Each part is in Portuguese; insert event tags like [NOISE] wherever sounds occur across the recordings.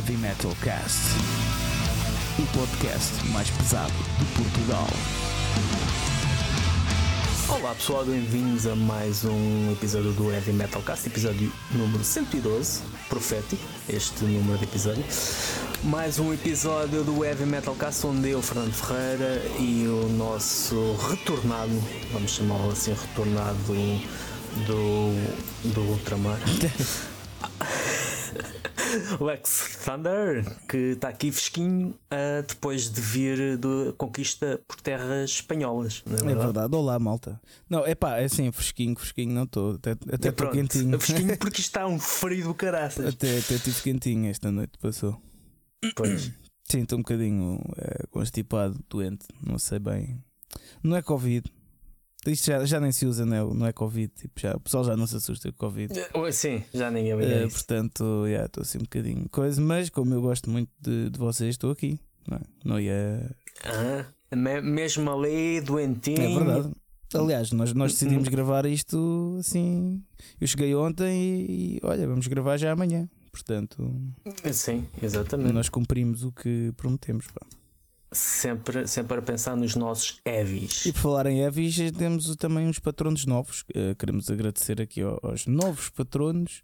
Heavy Metal Cast, o podcast mais pesado de Portugal. Olá pessoal, bem-vindos a mais um episódio do Heavy Metal Cast, episódio número 112, profético, este número de episódio. Mais um episódio do Heavy Metal Cast, onde eu, Fernando Ferreira, e o nosso retornado, vamos chamá-lo assim, retornado do, do Ultramar. [LAUGHS] [LAUGHS] Lex Thunder, que está aqui fresquinho uh, depois de vir da conquista por terras espanholas. Não é, É verdade? verdade, olá malta. Não, é pá, é assim, fresquinho, fresquinho, não estou. Até É estou pronto, quentinho. Fresquinho [LAUGHS] porque está um frio do caraças. até até estive quentinho esta noite, passou. Pois. Sim, estou um bocadinho é, constipado, doente, não sei bem. Não é Covid. Isto já, já nem se usa, não é, não é Covid. Tipo, já, o pessoal já não se assusta com Covid. Oh, Sim, já ninguém É, ver isso. portanto, já, estou assim um bocadinho coisa, mas como eu gosto muito de, de vocês, estou aqui. Não, é? não ia. Ah, me- mesmo ali, doentinho. É verdade. Aliás, nós, nós decidimos Uhum. gravar isto assim. Eu cheguei ontem e, e, olha, vamos gravar já amanhã. Portanto, Sim, exatamente. nós cumprimos o que prometemos. pá. Sempre, sempre a pensar nos nossos heavies. E por falar em Evis, temos também uns patronos novos. Eh, Queremos agradecer aqui ao- aos novos patronos.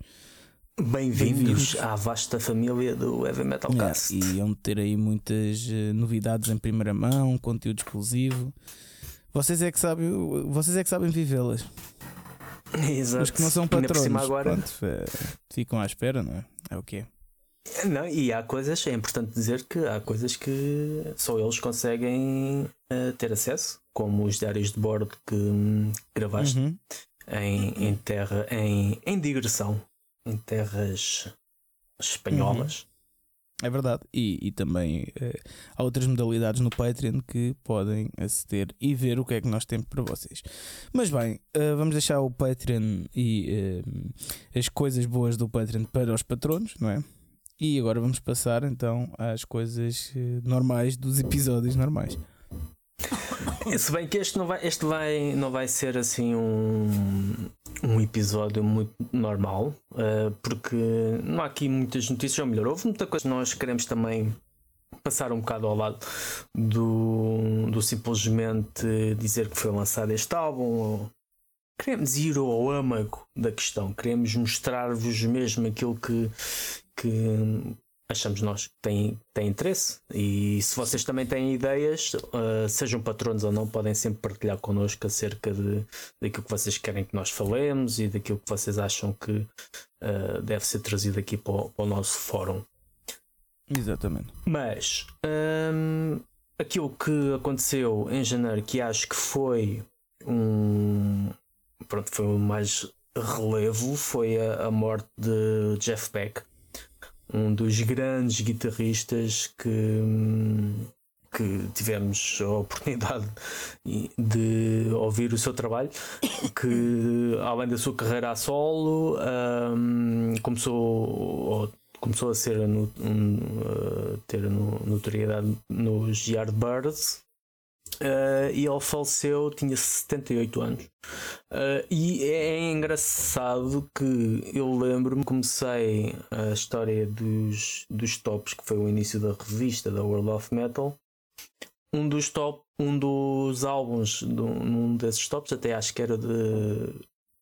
Bem-vindos bem-vindos. à vasta família do Heavy Metal Yeah, Cast. e iam ter aí muitas eh, novidades em primeira mão, conteúdo exclusivo. Vocês é que sabem, vocês é que sabem vivê-las. Exato. Os que não são patronos, agora. pronto, eh, ficam à espera, não é? É o que é. Não, e há coisas, é importante dizer que há coisas que só eles conseguem eh, ter acesso, como os diários de bordo que hum, gravaste Uhum. em, em terra, em, em digressão, em terras espanholas. É verdade. E, e também eh, há outras modalidades no Patreon que podem aceder e ver o que é que nós temos para vocês. Mas bem, eh, vamos deixar o Patreon e eh, as coisas boas do Patreon para os patronos, não é? E agora vamos passar então às coisas eh, normais dos episódios normais. [LAUGHS] Se bem que este não vai, este vai, não vai ser assim um, um episódio muito normal, eh, porque não há aqui muitas notícias, ou melhor, houve muita coisa nós queremos também passar um bocado ao lado do, do simplesmente dizer que foi lançado este álbum. ou- Queremos ir ao âmago da questão, queremos mostrar-vos mesmo aquilo que, que achamos nós que tem, tem interesse. E se vocês também têm ideias, uh, sejam patronos ou não, podem sempre partilhar connosco acerca de, daquilo que vocês querem que nós falemos e daquilo que vocês acham que uh, deve ser trazido aqui para o, para o nosso fórum. Exatamente. Mas hum, aquilo que aconteceu em janeiro, que acho que foi um pronto, foi o mais relevo, foi a, a morte de Jeff Beck, um dos grandes guitarristas que, que tivemos a oportunidade de ouvir o seu trabalho, que além da sua carreira a solo, hum, começou ou começou a ser no- um, ter no- notoriedade nos Yardbirds uh, e ele faleceu, tinha 78 anos. Uh, e é engraçado que eu lembro-me, comecei a história dos, dos tops, que foi o início da revista da World of Metal. Um dos top, um dos álbuns de um desses tops, até acho que era de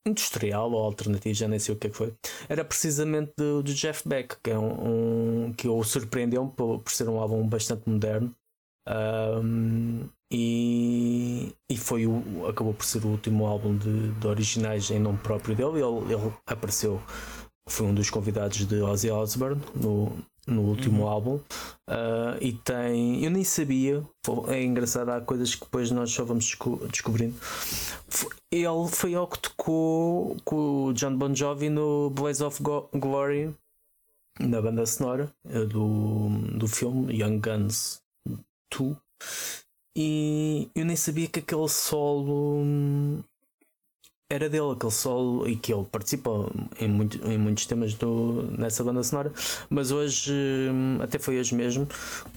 industrial ou alternativo, já nem sei o que é que foi era precisamente do, do Jeff Beck, que é um, um- que o surpreendeu por, por ser um álbum bastante moderno. Um, e, e foi o, acabou por ser o último álbum de, de originais em nome próprio dele. Ele, ele apareceu, foi um dos convidados de Ozzy Osbourne no, no último álbum. Uh, e tem, eu nem sabia, é engraçado, há coisas que depois nós só vamos desco- descobrindo. Ele foi ele que tocou com o John Bon Jovi no Blaze of Go- Glory, na banda sonora eh, do, do filme Young Guns 2. E eu nem sabia que aquele solo hum, era dele, aquele solo, e que ele participa em, muito, em muitos temas do, nessa banda sonora. Mas hoje, hum, até foi hoje mesmo,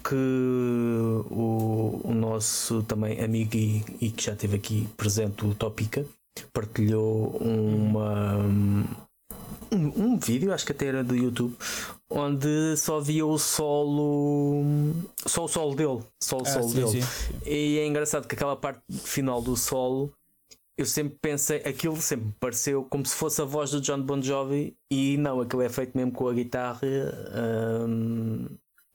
que o, o nosso também amigo e, e que já esteve aqui presente, o Topica, partilhou uma, um um, vídeo, acho que até era do YouTube, onde só via o solo. Só o solo dele. Só o Ah, solo sim, dele. sim. E é engraçado que aquela parte final do solo. Eu sempre pensei, aquilo sempre pareceu como se fosse a voz do John Bon Jovi e não, aquilo é feito mesmo com a guitarra. hum,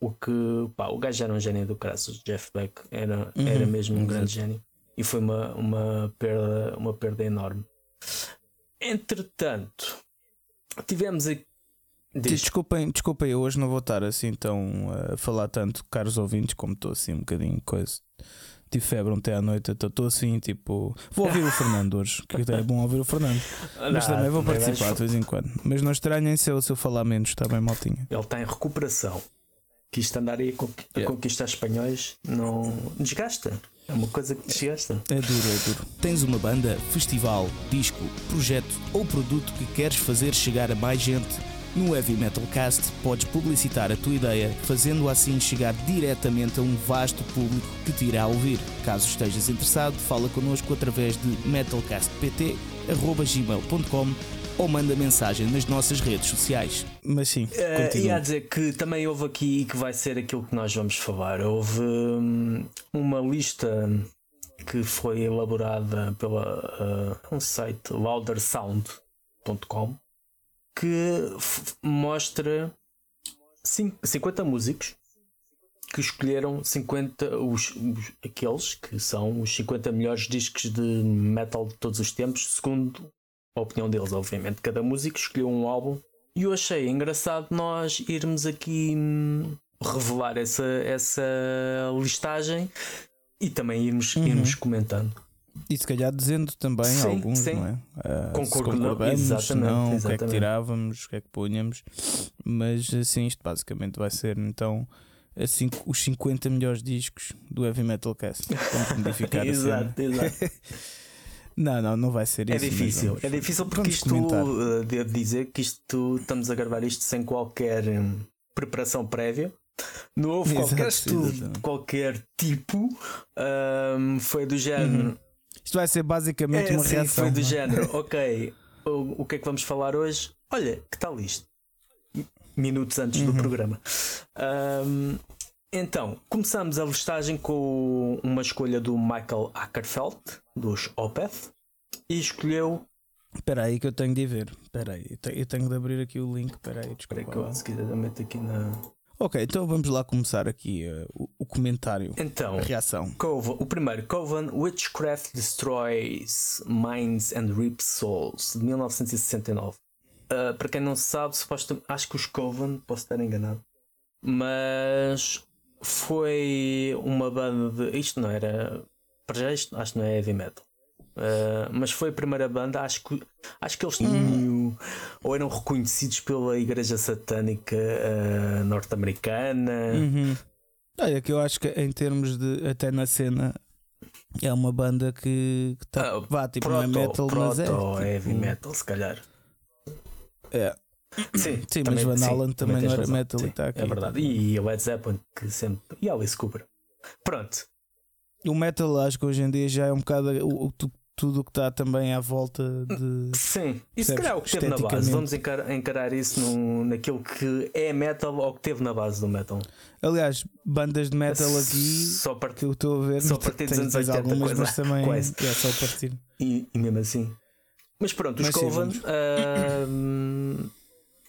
o que pá, o gajo era um gênio do caraças, Jeff Beck era, Uhum, era mesmo um grande gênio e foi uma, uma, perda, uma perda enorme. Entretanto, tivemos aqui. Diz. Desculpem, desculpem, eu hoje não vou estar assim tão a falar tanto, caros ouvintes, como estou assim um bocadinho coisa. Tive febre ontem à noite, estou assim, tipo. Vou ouvir o Fernando hoje, que é bom ouvir o Fernando. [LAUGHS] Mas Ah, também vou também participar vais- de vez em quando. Mas não estranhem se eu, se eu falar menos, está bem, maltinha. Ele está em recuperação. Que isto andar aí a, con- a Yeah. conquistar espanhóis não desgasta. É uma coisa que desgasta. É duro, é duro. Tens uma banda, festival, disco, projeto ou produto que queres fazer chegar a mais gente? No Heavy Metal Cast podes publicitar a tua ideia, fazendo assim chegar diretamente a um vasto público que te irá ouvir. Caso estejas interessado, fala connosco através de metalcastpt.gmail.com ou manda mensagem nas nossas redes sociais. Mas sim, Eh, continua. ia dizer que também houve aqui que vai ser aquilo que nós vamos falar. Houve hum, uma lista que foi elaborada pela uh, um site loudersound.com que mostra cin- 50 músicos que escolheram 50 os, os- aqueles que são os 50 melhores discos de metal de todos os tempos, segundo a opinião deles, obviamente. Cada músico escolheu um álbum e eu achei engraçado nós irmos aqui hum, revelar essa, essa listagem e também irmos, Uhum. irmos comentando. E se calhar dizendo também Sim, alguns, sim. não é? Não, concordamos, exatamente, não, o que é que exatamente. tirávamos, o que é que punhamos. Mas assim, isto basicamente vai ser então assim, os 50 melhores discos do Heavy Metal Cast. Vamos modificar [LAUGHS] exato, exato. [LAUGHS] Não, não, não vai ser É isso. mas difícil, é difícil porque vamos isto, comentar. uh, devo dizer que isto estamos a gravar isto sem qualquer hum, preparação prévia. Não houve [LAUGHS] Exato, qualquer estudo de qualquer tipo. Hum, foi do género. Uhum. Isto vai ser basicamente É, uma sim, reação. foi do é? [LAUGHS] género. Ok, o, o que é que vamos falar hoje? Olha, que tal isto? Minutos antes do Uhum. programa. Hum, então, começamos a listagem com uma escolha do Michael Ackerfeld, dos Opeth, e escolheu Espera aí que eu tenho de ver. Espera aí, eu te- eu tenho de abrir aqui o link. Espera aí, Espera desculpa. que eu, se quiser, meto aqui na. Ok, então vamos lá começar aqui uh, o, o comentário, Então, a reação. Coven, o primeiro, Coven Witchcraft Destroys Minds and Rips Souls, de 1969. Uh, para quem não sabe, supostamente, acho que os Coven, posso estar enganado, mas foi uma banda de. Isto não era. Para já, isto acho que não é heavy metal. Uh, mas foi a primeira banda, acho que, acho que eles tinham ou eram reconhecidos pela Igreja Satânica uh, norte-americana. Uhum. Olha, que eu acho que em termos de até na cena é uma banda que, que tá, Ah, vá, tipo, não é Proto, metal, mas é. proto tipo, heavy metal, se calhar. É, Sim, sim, também- mas Van sim, Halen também não era razão. metal e Sim, está aqui. É verdade. E o Led Zeppelin, que sempre. E Alice Cooper. Pronto. O metal acho que hoje em dia já é um bocado o, o- tu- tudo o que está também à volta de. Sim. E se calhar o que teve na base. Vamos encar- encarar isso num, naquilo que é metal ou que teve na base do metal. Aliás, bandas de metal aqui Só part... que eu estou a ver, Só a partir dos anos depois 80, algumas, coisa- mas também quase. é só a partir. e, e mesmo assim. Mas pronto, os sim, Coven.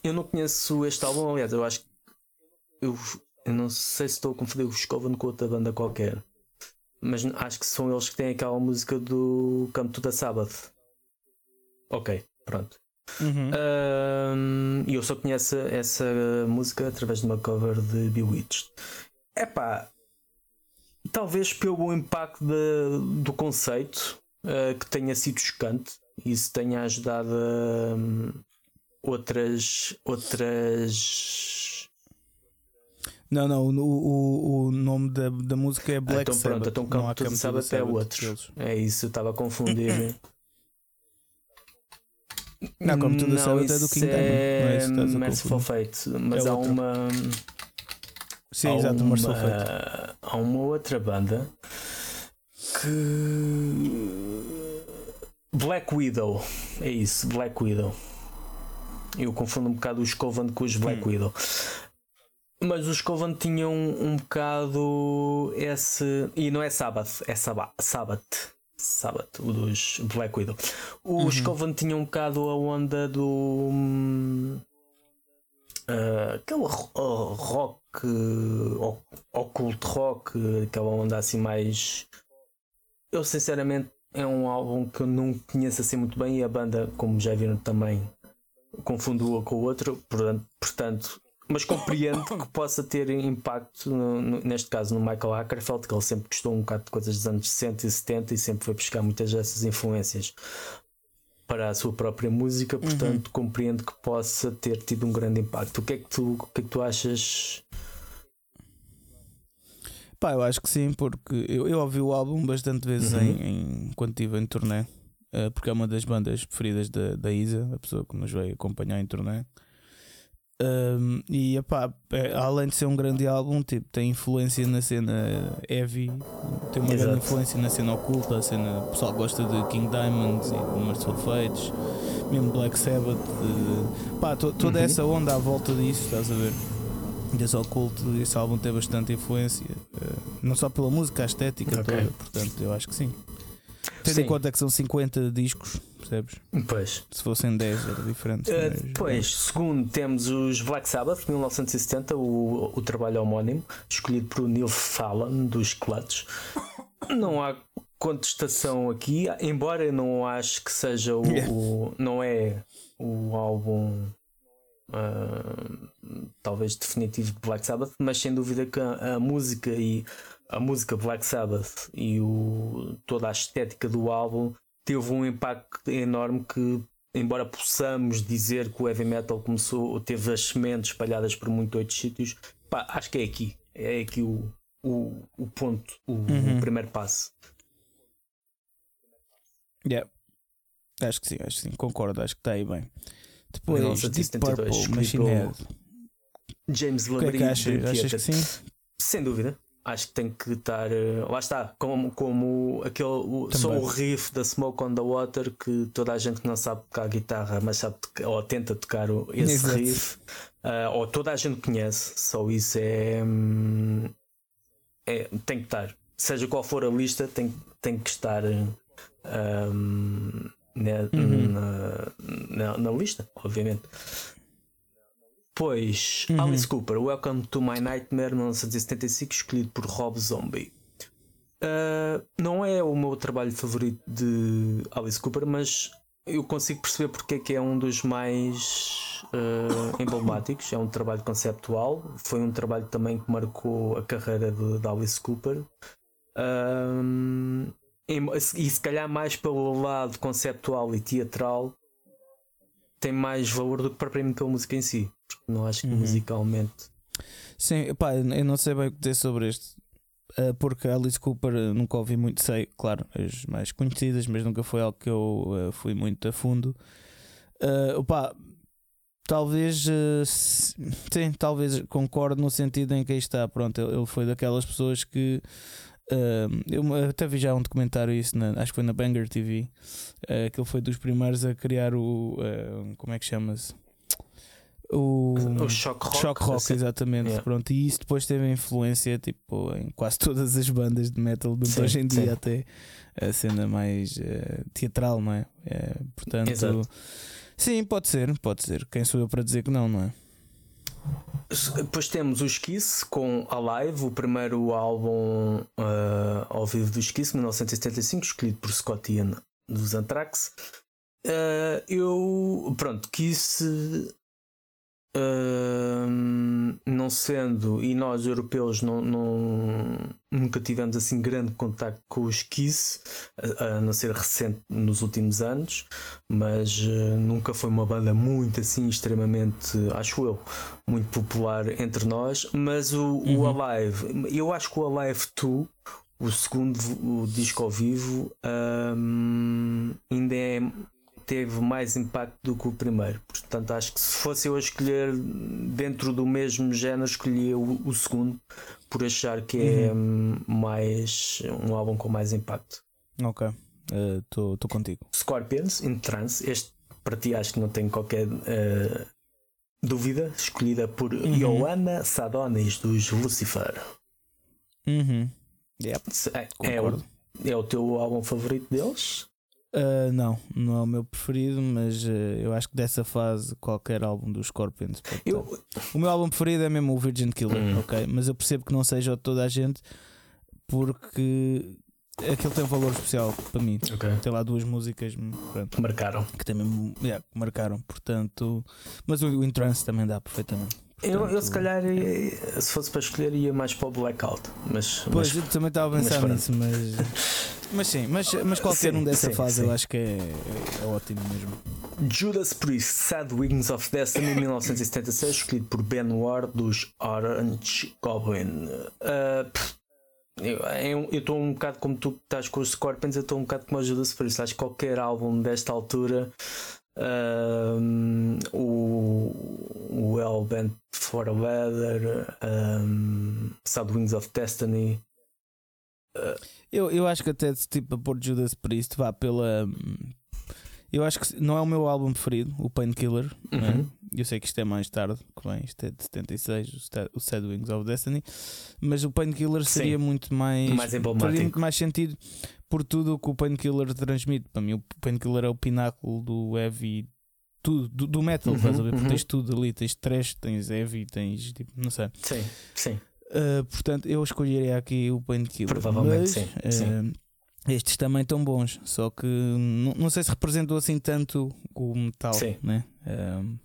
Eu não conheço este álbum, aliás, eu acho que. Eu, eu não sei se estou a confundir os Coven com outra banda qualquer. Mas acho que são eles que têm aquela música do to the Sabbath. Ok, pronto. Uhum. E eu só conheço essa música através de uma cover de Bewitched. Epá, talvez pelo impacto de- do conceito ah, que tenha sido chocante, isso tenha ajudado a outras. outras. Não, não, o, o, o nome da, da música é Black então Sabbath. pronto, então não Come há to the Come to Sabbath é Sabbath outro. deles. É isso, eu estava a confundir. [LAUGHS] Não, Come to the Sabbath é do King Diamond, não é isso Merciful confundir. Fate, mas É há outra. uma. Sim, há exato, uma, Fate. Há uma outra banda que. Black Widow. É isso, Black Widow. Eu confundo um bocado os Coven com os Black Widow. Mas os Coven tinham um, bocado esse. E não é Sabbath, é Sabbath. Sabbath. Sabbath, o dos Black Widow. Os Uhum. Coven tinham um bocado a onda do. hum, ah, aquele oh, rock, uh, occult rock, aquela onda assim mais. Eu sinceramente é um álbum que eu não conheço assim muito bem e a banda, como já viram também, confundo-a com o outro, portanto, mas compreendo que possa ter impacto, no- no- neste caso, no Michael Ackerfeld, que ele sempre gostou um bocado de coisas dos anos 60 e 70 e sempre foi buscar muitas dessas influências para a sua própria música, portanto, compreendo que possa ter tido um grande impacto. O que é que tu, o que é que tu achas? Pá, eu acho que sim, porque eu, eu ouvi o álbum bastante vezes Uhum. em, em- quando estive em turnê, eh, porque é uma das bandas preferidas da, da Isa, a pessoa que nos veio acompanhar em turnê. Um, e epá, é, além de ser um grande álbum, tipo, tem influência na cena heavy, tem uma grande Exato. influência na cena oculta, a cena, o pessoal gosta de King Diamonds e de Merciful Fates, mesmo Black Sabbath, de- pá, to- toda Uhum. essa onda à volta disso, estás a ver? Desse oculto, esse álbum tem bastante influência, eh, não só pela música, a estética Ok. toda, portanto, eu acho que sim. Tendo em conta que são 50 discos, percebes? Pois. Se fossem 10 era diferente. Uh, mas- depois, segundo, temos os Black Sabbath, 1970, o, o trabalho homónimo, escolhido por Neil Fallon, dos Clutch. Não há contestação aqui, embora eu não acho que seja o. O- não é o álbum. uh, talvez definitivo de Black Sabbath, mas sem dúvida que a, a música e a música Black Sabbath e o, toda a estética do álbum teve um impacto enorme que embora possamos dizer que o heavy metal começou, teve as sementes espalhadas por muitos outros sítios, pá, acho que é aqui. É aqui o, o, o ponto, o, Uhum. o primeiro passo. Yeah. Acho que sim, acho que sim, concordo, acho que está aí bem. Depois, Deep 1972, Purple, escolhido Machine Head. James O que é Labrie que achas? Achas que sim? Sem dúvida. Acho que tem que estar. eh, Lá está, como, como aquele. O, só o riff da Smoke on the Water que toda a gente que não sabe tocar guitarra, mas sabe ou tenta tocar esse Exato. riff, ah, ou toda a gente conhece, só isso é, hum, é. Tem que estar. Seja qual for a lista, tem, tem que estar. hum, na, Uhum. na, na- na lista, obviamente. Pois, Uhum. Alice Cooper, Welcome to My Nightmare 1975, escolhido por Rob Zombie. Uh, não é o meu trabalho favorito de Alice Cooper, mas eu consigo perceber porque é que é um dos mais uh, emblemáticos. É um trabalho conceptual, foi um trabalho também que marcou a carreira de, de Alice Cooper. Um, em- e se calhar mais pelo lado conceptual e teatral tem mais valor do que propriamente pela música em si. Porque não acho que Uhum. musicalmente. Sim, pá, eu não sei bem o que dizer sobre este. eh, Porque a Alice Cooper nunca ouvi muito, sei, claro, as mais conhecidas, mas nunca foi algo que eu eh, fui muito a fundo. Eh, opá, talvez, se- sim, talvez concordo no sentido em que aí está, pronto, ele foi daquelas pessoas que. eh, eu até vi já um documentário isso, na- acho que foi na Banger TV, eh, que ele foi dos primeiros a criar o. como é que chama-se? O, O shock rock. Shock rock, assim. exatamente. Yeah. Pronto, e isso depois teve influência tipo, em quase todas as bandas de metal de hoje em dia, sim. até a cena mais eh, teatral, não é? Eh, portanto, Exato. sim, pode ser, pode ser. Quem sou eu para dizer que não, não é? Depois temos o Kiss com Alive, o primeiro álbum ah, ao vivo dos Kiss, 1975, escolhido por Scott Ian dos Anthrax. Ah, eu, pronto, Kiss não sendo, e nós europeus não, não- nunca tivemos assim grande contacto com os Kiss, a, a não ser recente nos últimos anos, mas ah, nunca foi uma banda muito assim extremamente, acho eu, muito popular entre nós, mas o, o Uhum. Alive, eu acho que o Alive 2, o segundo o disco ao vivo, hum, ainda é, teve mais impacto do que o primeiro. Portanto, acho que se fosse eu a escolher dentro do mesmo género, escolhia o, o segundo, por achar que é hum, mais um álbum com mais impacto. Ok, estou contigo. Scorpions in Trance, este para ti acho que não tem qualquer uh, dúvida, escolhida por Uhum. Joanna Sadonis dos Lucifer. Uhum. Yep. É, é, o, é o teu álbum favorito deles? Uh, não, não é o meu preferido, mas uh, eu acho que dessa fase qualquer álbum dos Scorpions. Eu, O meu álbum preferido é mesmo o Virgin Killer, Hum. ok? Mas eu percebo que não seja o de toda a gente porque aquilo tem um valor especial para mim. ok. Tem lá duas músicas pronto, Marcaram. que também yeah, marcaram, portanto. Mas o, o In Trance também dá perfeitamente. Eu, eu Portanto, se calhar, ia- se fosse para escolher, ia mais para o Blackout. Mas, Pois, mas eu também estava a pensar nisso, mas. [LAUGHS] Mas sim, mas, mas qualquer Sim, um dessa sim, fase sim. eu acho que é, é ótimo mesmo. Judas Priest, Sad Wings of Destiny, [COUGHS] 1976, escolhido por Ben Ward dos Orange Goblin. Uh, pff, eu estou um bocado como tu estás com os Scorpions, eu estou um bocado como o Judas Priest. Acho que qualquer álbum desta altura, um, o, o Hell Bent for a Weather, um, Sad Wings of Destiny. Eu, eu acho que até tipo a pôr Judas Priest vá pela. Eu acho que não é o meu álbum preferido, o Painkiller. é? Uhum. Eu sei que isto é mais tarde, que bem, isto é de 76, o Sad Wings of Destiny. Mas o Painkiller Sim. seria muito mais. Mais emblemático. muito mais sentido por tudo o que o Painkiller transmite. Para mim, o Painkiller é o pináculo do heavy. Tudo, do, do metal, Uhum, estás a ver? Porque uhum. tens tudo ali, tens trash, tens heavy, tens tipo, não sei. Sim, sim. Uh, portanto, eu escolheria aqui o Painkiller. Provavelmente mas, sim, uh, sim. Estes também estão bons, só que não, sei se representou assim tanto o metal, Sim. né? Um,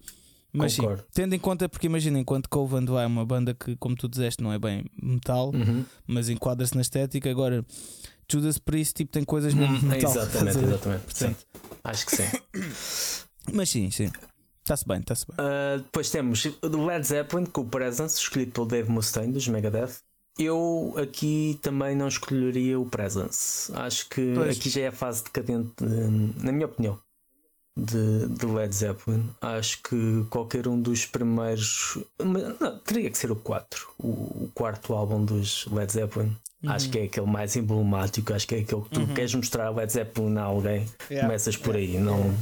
mas sim, tendo em conta, porque imagina, enquanto Coven vai uma banda que, como tu disseste, não é bem metal, Uhum. mas enquadra-se na estética, agora Judas Priest tipo, tem coisas mesmo de metal. Exatamente, exatamente. Sim, Portanto, acho que sim. mas sim, sim. Está-se bem, está-se bem. Uh, depois temos o Led Zeppelin com o Presence, escolhido pelo Dave Mustaine dos Megadeth. Eu aqui também não escolheria o Presence. Acho que Pois. aqui já é a fase decadente, hum, na minha opinião, de, de Led Zeppelin. Acho que qualquer um dos primeiros. Não, teria que ser o 4, o, o quarto álbum dos Led Zeppelin. Acho que é aquele mais emblemático. Acho que é aquele que tu Uhum. queres mostrar Led Zeppelin a alguém. Yeah. Começas por aí, não.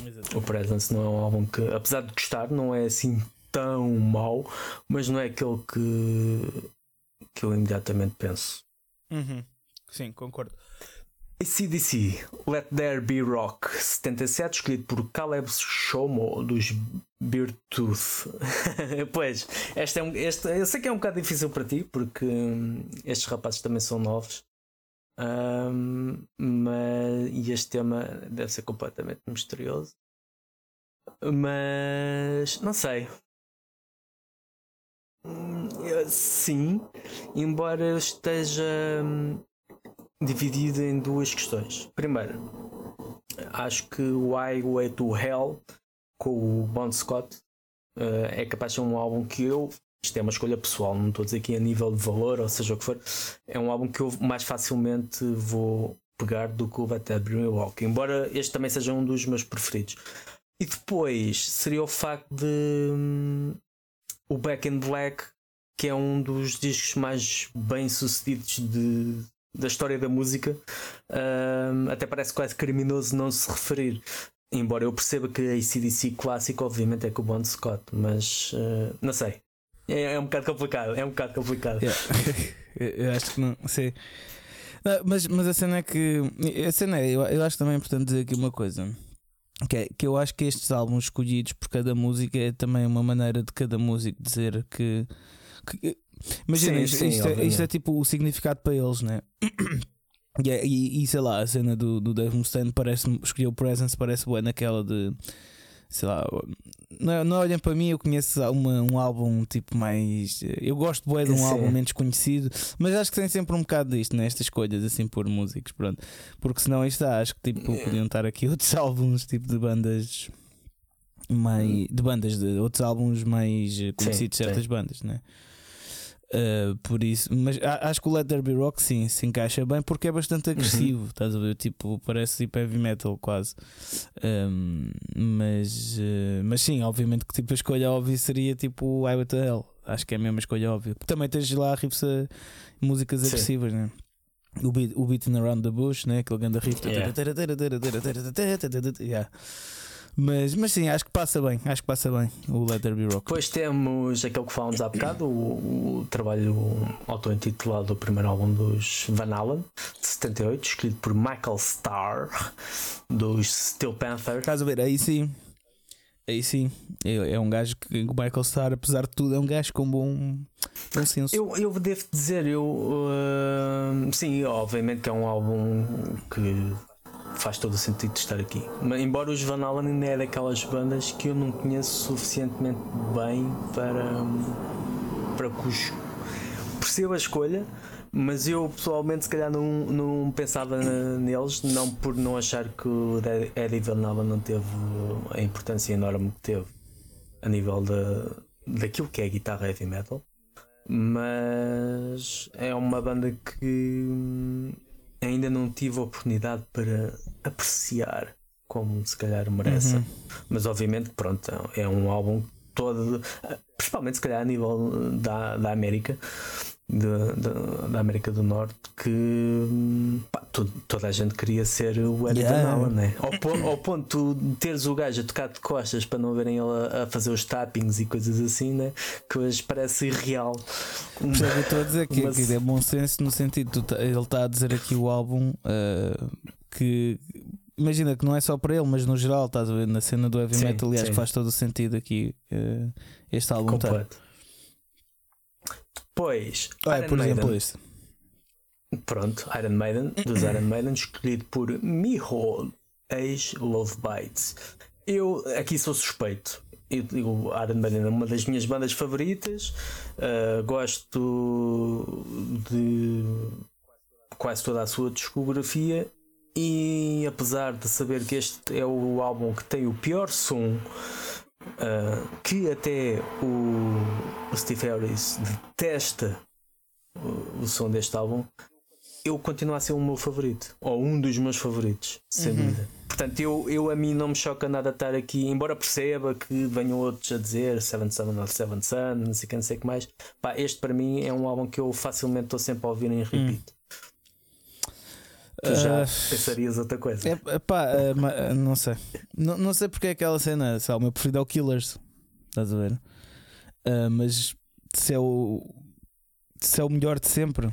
Exatamente. O Presence não é um álbum que, apesar de gostar, não é assim tão mau, mas não é aquele que, que eu imediatamente penso. Uhum. Sim, concordo. ACDC, Let There Be Rock 77, escolhido por Caleb Shomo dos Beartooth. [LAUGHS] pois, este é um, este, eu sei que é um bocado difícil para ti, porque hum, estes rapazes também são novos. Hum, mas e este tema deve ser completamente misterioso. Mas não sei. Hum, Sim, embora esteja hum, dividido em duas questões. Primeiro, acho que o Highway to Hell com o Bon Scott eh, é capaz de ser um álbum que eu. Isto é uma escolha pessoal, não estou a dizer aqui a nível de valor, ou seja o que for. É um álbum que eu mais facilmente vou pegar do que o Be Rock, embora este também seja um dos meus preferidos. E depois seria o facto de hum, o Back in Black, que é um dos discos mais bem sucedidos de, da história da música. Hum, até parece quase criminoso não se referir. Embora eu perceba que a ACDC clássico, obviamente, é com o Bon Scott, mas uh, não sei. É, é um bocado complicado. É um bocado complicado. Yeah. [LAUGHS] eu, acho que não sei. Não, mas, mas a cena é que. A cena é, eu, eu acho também importante dizer aqui uma coisa. Que, é, que eu acho que estes álbuns escolhidos por cada música é também uma maneira de cada músico dizer que. que- imagina, Sim, isto, sim, isto é, isto é tipo o significado para eles, né? [COUGHS] E, é- e, e sei lá, a cena do, do Dave Mustaine parece escolheu o Presence, parece boa naquela de sei lá, não, não olhem para mim, eu conheço uma, um álbum tipo mais. Eu gosto bué de um Sim. álbum menos conhecido, mas acho que tem sempre um bocado disto, nestas escolhas assim por músicos, pronto. Porque senão isto dá, acho que tipo, Yeah. podiam estar aqui [LAUGHS] outros álbuns tipo de bandas mais. de bandas, de outros álbuns mais conhecidos sim. certas bandas, né? Uh, por isso, mas acho que o Let There Be Rock sim se encaixa bem porque é bastante agressivo, estás a ver? Tipo, parece tipo heavy metal quase. Um, mas, uh, mas sim, obviamente que tipo, a escolha óbvia seria tipo I With the Hell. Acho que é a mesma escolha óbvia. Também tens lá riffs a músicas Sim. agressivas, né? O beat, o beating around the bush, né? aquele grande riff. Yeah. Yeah. Mas, mas sim, acho que passa bem. Acho que passa bem o Let There Be Rock. Depois temos aquele que falámos há bocado, o, o trabalho auto-intitulado do primeiro álbum dos Van Halen, de 78, escrito por Michael Starr, dos Steel Panther. Estás a ver? Aí sim. Aí sim. É, é um gajo que o Michael Starr, apesar de tudo, é um gajo com bom, bom senso. Eu, eu devo dizer, eu uh, sim, obviamente que é um álbum que faz todo o sentido de estar aqui. Mas, embora os Van Halen ainda é daquelas bandas que eu não conheço suficientemente bem para, para cujo percebo a escolha, mas eu pessoalmente se calhar não, não pensava neles, não por não achar que o Eddie Van Halen não teve a importância enorme que teve a nível de, daquilo que é guitarra heavy metal, mas é uma banda que ainda não tive a oportunidade para apreciar como se calhar merece. Uhum. Mas obviamente, pronto, é um álbum todo, principalmente se calhar a nível da, da América. De, de, da América do Norte que pá, tu, toda a gente queria ser o Eddie Yeah. Van Halen, né? ao, ponto, ao ponto de teres o gajo a tocar de costas para não verem ele a, fazer os tappings e coisas assim, né? que hoje parece irreal. Isso é eu estou a dizer que, Mas- que é bom senso no sentido, tá- ele está a dizer aqui o álbum ah, que imagina que não é só para ele, mas no geral, estás a ver, na cena do heavy Sim, metal, acho sim. que faz todo o sentido aqui ah, este álbum. Tá. Depois, Ah, é, Iron por Maiden. exemplo, este. Pronto, Iron Maiden, dos [CLEARS THROAT] Iron Maiden, escolhido por Miho, ex-Love Bites. Eu aqui sou suspeito. Eu, eu, Iron Maiden é uma das minhas bandas favoritas. Uh, gosto de quase toda a sua discografia. E apesar de saber que este é o álbum que tem o pior som, uh, que até o, Steve Harris detesta o, o som deste álbum, eu continuo a ser o meu favorito, ou um dos meus favoritos, sem Uhum. dúvida. Portanto, eu, eu a mim não me choca nada estar aqui, embora perceba que venham outros a dizer Seven Sun ou Seven Sun, não sei o que, não sei o que mais. Pá, este para mim é um álbum que eu facilmente estou sempre a ouvir em repeat. Tu já Ah, pensarias outra coisa. É, pá, é, ma- é, não sei. Não, não sei porque é aquela cena. Sabe, o meu preferido é o Killers. Estás a ver? Ah, mas se é o. Se é o melhor de sempre.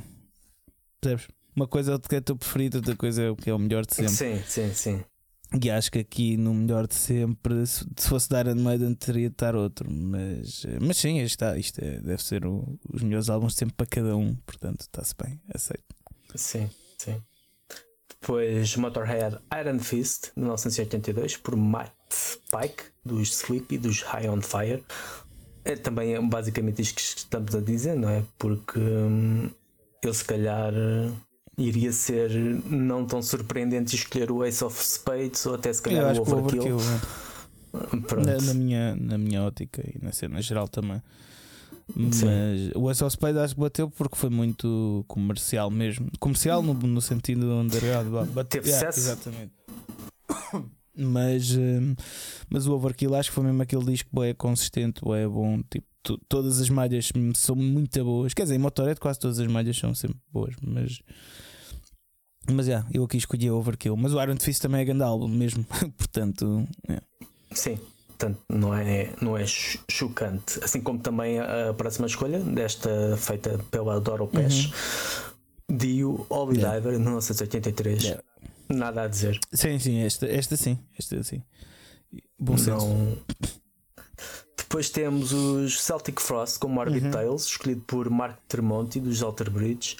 Percebes? Uma coisa é o que é teu preferido, outra coisa é o que é o melhor de sempre. Sim, sim, sim. E acho que aqui no melhor de sempre, se se fosse dar Iron Maiden, teria de estar outro. Mas, eh, mas sim, isto, está, isto é- deve ser o- os melhores álbuns de sempre para cada um. Portanto, está-se bem, aceito. Sim, sim. Depois Motorhead Iron Fist, 1982, por Matt Pike, dos Sleepy, dos High on Fire. É também é basicamente isto que estamos a dizer, não é? Porque hum, ele se calhar iria ser não tão surpreendente escolher o Ace of Spades ou até se Eu calhar o Overkill. Overkill, é. [LAUGHS] Na, na minha, na minha ótica e na cena geral também. Sim. Mas o Ace of Spades acho que bateu porque foi muito comercial mesmo. Comercial no, no sentido de underground. vá, bate- Teve yeah, sucesso. Exatamente. Mas, hum, mas o Overkill acho que foi mesmo aquele disco é consistente, é bom. Tipo, tu- todas as malhas são muito boas. Quer dizer, em Motorhead quase todas as malhas são sempre boas. Mas, mas yeah, eu aqui escolhi o Overkill. Mas o Iron Fist também é grande álbum mesmo. [LAUGHS] Portanto, yeah. Sim, portanto não é, não é chocante. Assim como também a, próxima escolha, desta feita pela Doro Pesh, Dio Holy Uhum. Yeah. Diver, 1983. Yeah. Nada a dizer. sim, sim, esta, esta sim. Esta sim. Bom senso. Não... Depois temos os Celtic Frost com Morbid Uhum. Tales, escolhido por Mark Tremonti dos Alter Bridge.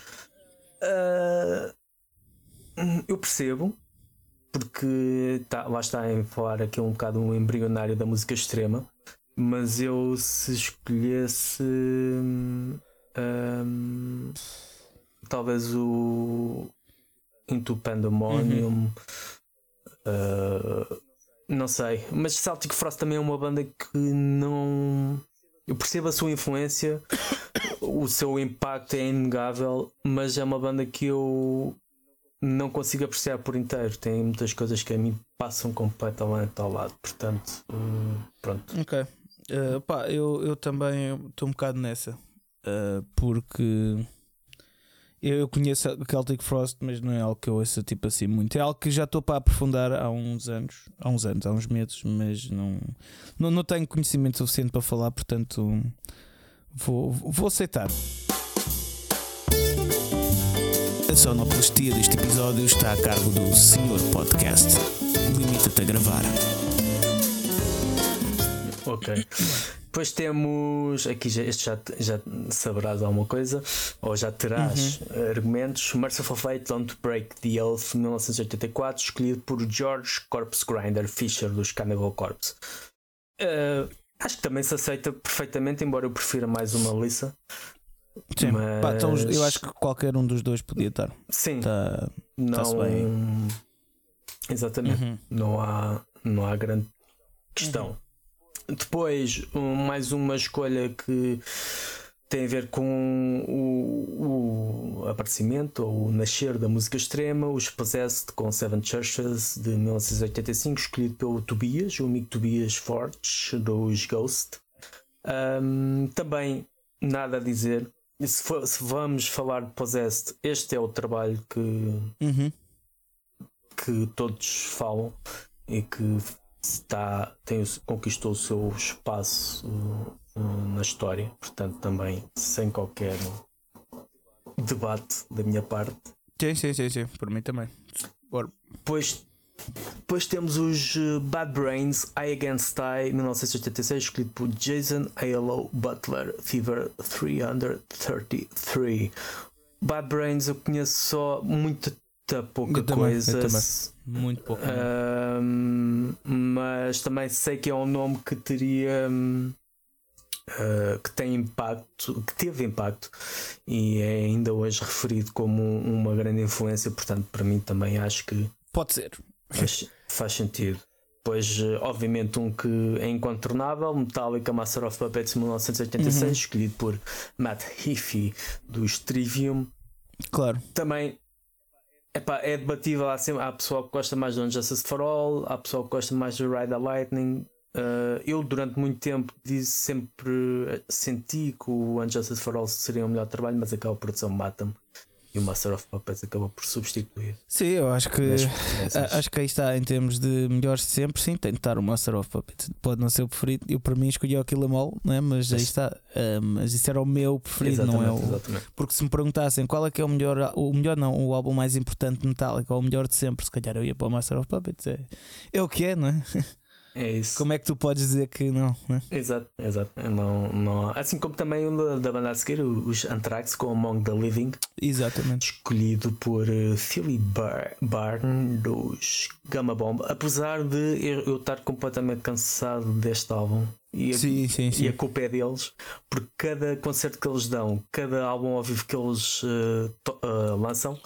Hum, eu percebo, porque tá, lá está em falar aqui um bocado um embrionário da música extrema, mas eu se escolhesse hum, hum, talvez o Into Pandemonium. ah, não sei, mas Celtic Frost também é uma banda que não. Eu percebo a sua influência, [COUGHS] o seu impacto é inegável, mas é uma banda que eu não consigo apreciar por inteiro. Tem muitas coisas que a mim passam completamente ao lado, portanto, hum, pronto. Ok. Uh, pá, eu, eu também estou um bocado nessa. Uh, porque Eu, conheço a Celtic Frost, mas não é algo que eu ouça tipo assim muito. É algo que já estou para aprofundar há uns anos, há uns anos, há uns meses, mas não, não, não tenho conhecimento suficiente para falar, portanto vou, vou aceitar. A sonoplastia deste episódio está a cargo do Senhor Podcast. Limita-te a gravar. Ok. Depois temos. Aqui já, este já, já saberás alguma coisa, ou já terás Uhum. argumentos. Merciful Fate Don't Break the Oath 1984, escolhido por George Corpse Grinder Fisher dos Cannibal Corpse. Eh, acho que também se aceita perfeitamente, embora eu prefira mais uma Lisa. Sim, Mas- pá, então, eu acho que qualquer um dos dois podia estar. Sim, Tá, não. bem. Exatamente. Uhum. não há, não há grande questão. Depois, um- mais uma escolha que tem a ver com o, o aparecimento ou o nascer da música extrema, os Possessed com Seven Churches de 1985, escolhido pelo Tobias, o amigo Tobias Fortes dos Ghost. Ahm, também nada a dizer. E Se, for- se vamos falar de Possessed, este é o trabalho que Uhum. que todos falam e que está, tem, conquistou o seu espaço uh, na história, portanto, também sem qualquer debate da minha parte. Sim, sim, sim, sim, por mim também. Bora. Depois, depois temos os uh, Bad Brains I Against I 1986, escolhido por Jason Halo Butler, Fever 333. Bad Brains eu conheço só muita pouca Eu também, eu coisa. também. Muito pouco. Ahm, mas também sei que é um nome que teria ah, que tem impacto, que teve impacto e é ainda hoje referido como uma grande influência, portanto, para mim também acho que Pode ser. Faz, faz sentido. Pois, eh, obviamente, um que é incontornável: Metallica Master of Puppets 1986, Uhum. escolhido por Matt Heafy dos Trivium Claro. também epá, é debatível. Há, sempre, há pessoal que gosta mais do Injustice for All, há pessoal que gosta mais do Ride the Lightning. Uh, eu, durante muito tempo, disse, sempre senti que o Injustice for All seria o melhor trabalho, mas aquela produção mata-me e o Master of Puppets acabou por substituir. Sim, eu acho que. [LAUGHS] Acho que aí está, em termos de melhores de sempre, sim, tem de estar o Master of Puppets. Pode não ser o preferido. Eu, para mim, escolhi o Kill All, né? mas aí está. Ah, mas isso era o meu preferido, não é exatamente, o. exatamente. Porque se me perguntassem qual é que é o melhor, o melhor não, o álbum mais importante de Metallica, ou o melhor de sempre, se calhar eu ia para o Master of Puppets. É, é o que é, não é? [LAUGHS] É isso. Como é que tu podes dizer que não? não é? Exato, exato. Não, não, há- assim como também o da, da banda a seguir, os Anthrax com Among the Living. Exatamente. escolhido por eh, Philly Bar Barn dos Gamma Bomb, apesar de eu estar completamente cansado deste álbum e a, Sim, sim, e sim. a culpa é deles, porque cada concerto que eles dão, cada álbum ao vivo que eles to- eh, lançam,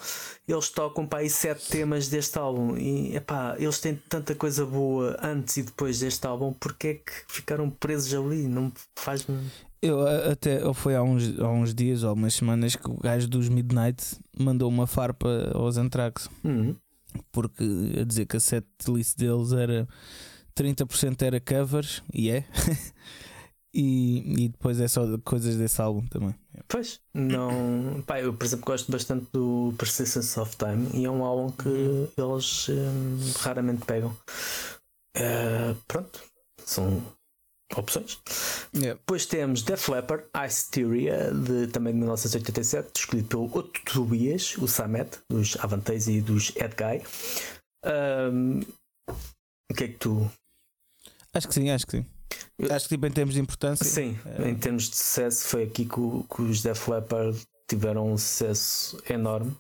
eles tocam para aí sete temas deste álbum e epá, eles têm tanta coisa boa antes e depois deste álbum, porque é que ficaram presos ali? Não faz-me. Eu a- até eu foi há uns, há uns dias ou umas semanas que o gajo dos Midnight mandou uma farpa aos Anthrax Hum, porque a dizer que a setlist deles era 30% era covers e é [LAUGHS] e, e depois é só coisas desse álbum também. Pois, não. Pá, eu, por exemplo, gosto bastante do Persistence of Time e é um álbum que eles hum, raramente pegam. Eh, pronto, são opções. Depois temos Def Leppard, Hysteria, de, também de 1987, escolhido pelo outro Tobias, o Samet, dos Avantes e dos Ed Guy. Hum, o que é que tu. Acho que sim, acho que sim. Acho que tipo, em termos de importância. Sim, É. em termos de sucesso, foi aqui que, o- que os Def Leppard tiveram um sucesso enorme.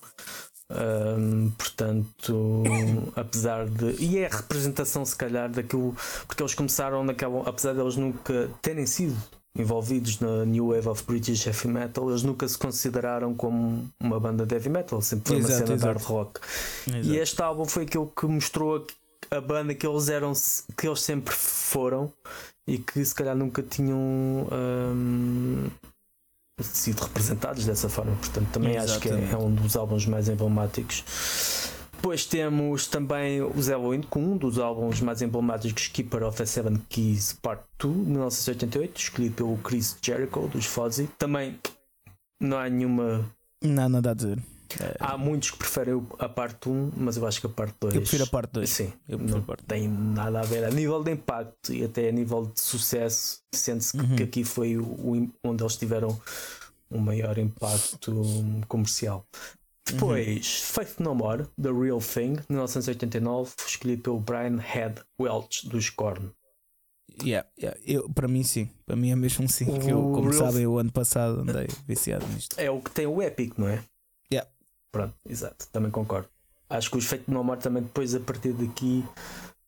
Ahm, portanto, [COUGHS] apesar de. E é a representação, se calhar, daquilo. Porque eles começaram naquela. Apesar de eles nunca terem sido envolvidos na New Wave of British Heavy Metal, eles nunca se consideraram como uma banda de heavy metal, sempre foi uma Exato, cena de hard exato. rock. Exato. E este álbum foi aquilo que mostrou a, banda que eles eram, que eles sempre foram e que se calhar nunca tinham hum, sido representados dessa forma. Portanto, também acho que é, Exatamente. é um dos álbuns mais emblemáticos. Depois temos também os Halloween, com um dos álbuns mais emblemáticos, Keeper of the Seven Keys Part 2, de 1988, escolhido pelo Chris Jericho, dos Fozzy. Também não há nenhuma Não, nada a dizer. Há muitos que preferem a parte 1, mas eu acho que a parte 2. Eu prefiro a parte 2. Sim, não tem nada a ver. A nível de impacto e até a nível de sucesso, sente-se que- Uhum. que aqui foi o, o- onde eles tiveram um maior impacto comercial. Depois, Faith No More, The Real Thing, 1989, escolhido pelo Brian Head Welch dos Korn. Yeah, yeah. Eu, para mim, sim. Para mim é mesmo sim. Que eu, O como Real- sabem, o ano passado andei viciado nisto. É o que tem o Epic, não é? Pronto, exato, também concordo. Acho que os Faith No More também depois a partir daqui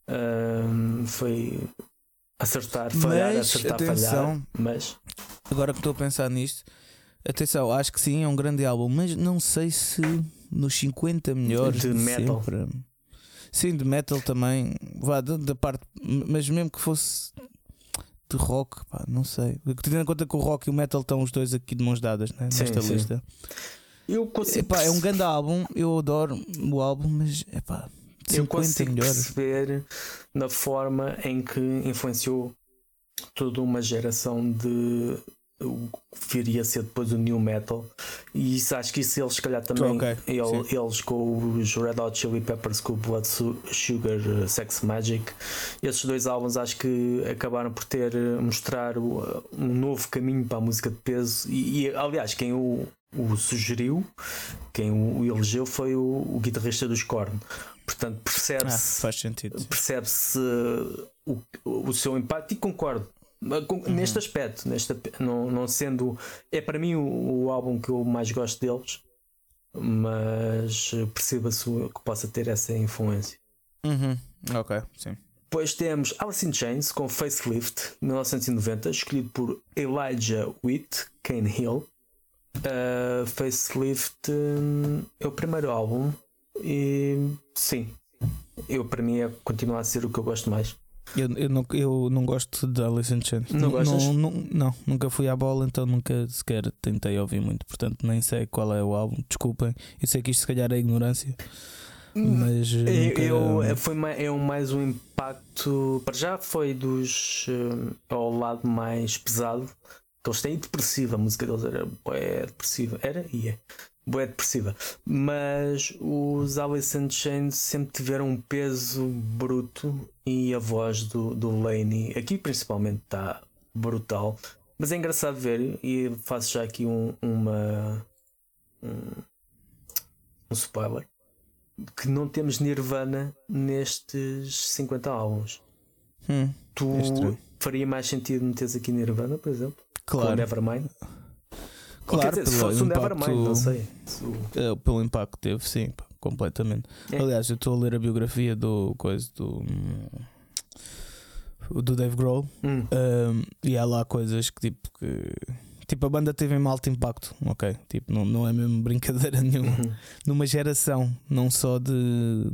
ahm, foi acertar, falhar, Mas, acertar, atenção. falhar. Mas Agora que estou a pensar nisto, atenção, acho que sim, é um grande álbum, mas não sei se nos 50 melhores De de, metal. sempre. Sim, de metal também. Vá, da, parte. Mas mesmo que fosse de rock, pá, não sei. Tendo em conta que o rock e o metal estão os dois aqui de mãos dadas né, Sim, nesta sim. lista. Eu consigo, Epá, é um grande álbum, eu adoro o álbum, mas epá, de eu 50 consigo melhores. perceber na forma em que influenciou toda uma geração de o que viria a ser depois o new metal. E isso acho que isso eles se calhar também Ok, ele- eles com os Red Hot Chili Peppers com o Blood Su- Sugar uh, Sex Magic esses dois álbuns acho que acabaram por ter uh, mostrar o- um novo caminho para a música de peso. E, e, aliás quem o, o sugeriu quem o elegeu foi o, o guitarrista dos Korn. Portanto Ah, percebe-se sentido. percebe-se uh, o, o seu impacto e concordo Uh, com- neste aspecto, neste, não, não sendo é para mim o, o álbum que eu mais gosto deles, mas perceba-se que possa ter essa influência. Uhum. Ok, sim. Depois temos Alice in Chains com Facelift 1990, escolhido por Elijah Witt, Kane Hill. Uh, Facelift hum, é o primeiro álbum e sim, eu para mim é, continua a ser o que eu gosto mais. Eu, eu, não, eu não gosto de Alice in Chains. Não? Não, não, não, nunca fui à bola, então nunca sequer tentei ouvir muito. Portanto, nem sei qual é o álbum. Desculpem. Eu sei que isto se calhar é ignorância, mas eh, Eu, nunca. eu- é, foi ma- é um, mais um impacto. Para já foi dos. eh, ao lado mais pesado que eles têm. Depressiva. A música deles era bué depressiva. Era e é. Bué depressiva. Mas os Alice in Chains sempre tiveram um peso bruto. E a voz do, do Laney, aqui principalmente, está brutal. Mas é engraçado ver. E faço já aqui um, uma. Um, um spoiler que não temos Nirvana nestes 50 álbuns. Hum, Tu É faria mais sentido meteres aqui Nirvana, por exemplo? Com claro, Nevermind? Claro dizer, se pelo, fosse o Nevermind, não sei. Eh, pelo impacto que teve, sim, pá, completamente. É. Aliás, eu estou a ler a biografia do coisa do. do Dave Grohl. Hum, Um, e há lá coisas que tipo que. Tipo, a banda teve um alto impacto, ok? Tipo, não, não é mesmo [LAUGHS] brincadeira nenhuma. uhum. Numa geração, não só de,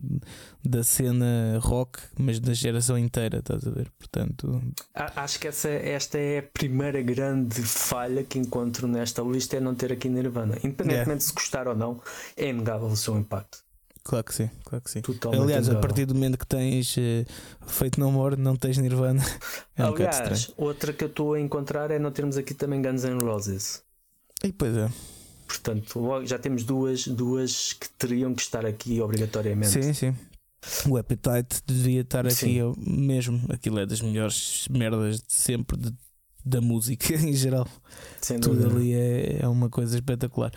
da cena rock, mas da geração inteira, estás a ver? Portanto, Acho que essa, esta é a primeira grande falha que encontro nesta lista é não ter aqui Nirvana. Independentemente de se gostar ou não, é inegável o seu impacto. Claro que sim, claro que sim. Totalmente Aliás, a partir do momento que tens eh, feito no amor, não tens Nirvana. [LAUGHS] É um Aliás, outra que eu estou a encontrar é não termos aqui também Guns N' Roses. E pois é. Portanto, logo já temos duas, duas que teriam que estar aqui obrigatoriamente. Sim, sim. O Appetite devia estar aqui Sim. mesmo. Aquilo é das melhores merdas de sempre de- da música [LAUGHS] em geral. Sem Tudo dúvida. ali é, é uma coisa espetacular.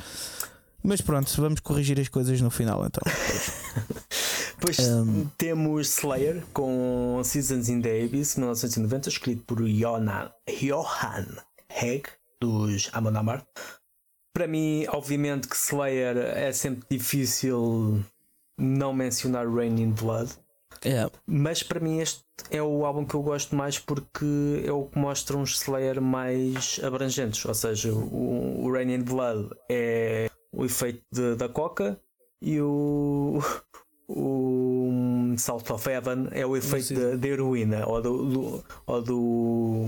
Mas pronto, vamos corrigir as coisas no final então. [LAUGHS] Depois Um, temos Slayer com Seasons in the Abyss 1990, escrito por Johann, Johann Hegg dos Amon Amarth. Para mim, obviamente, que Slayer é sempre difícil não mencionar Rain in Blood. é, Mas para mim este é o álbum que eu gosto mais porque é o que mostra uns Slayer mais abrangentes. Ou seja, o, o Rain in Blood é o efeito de- da coca e o, [LAUGHS] o Salt of Heaven é o efeito da da heroína ou do, do- ou do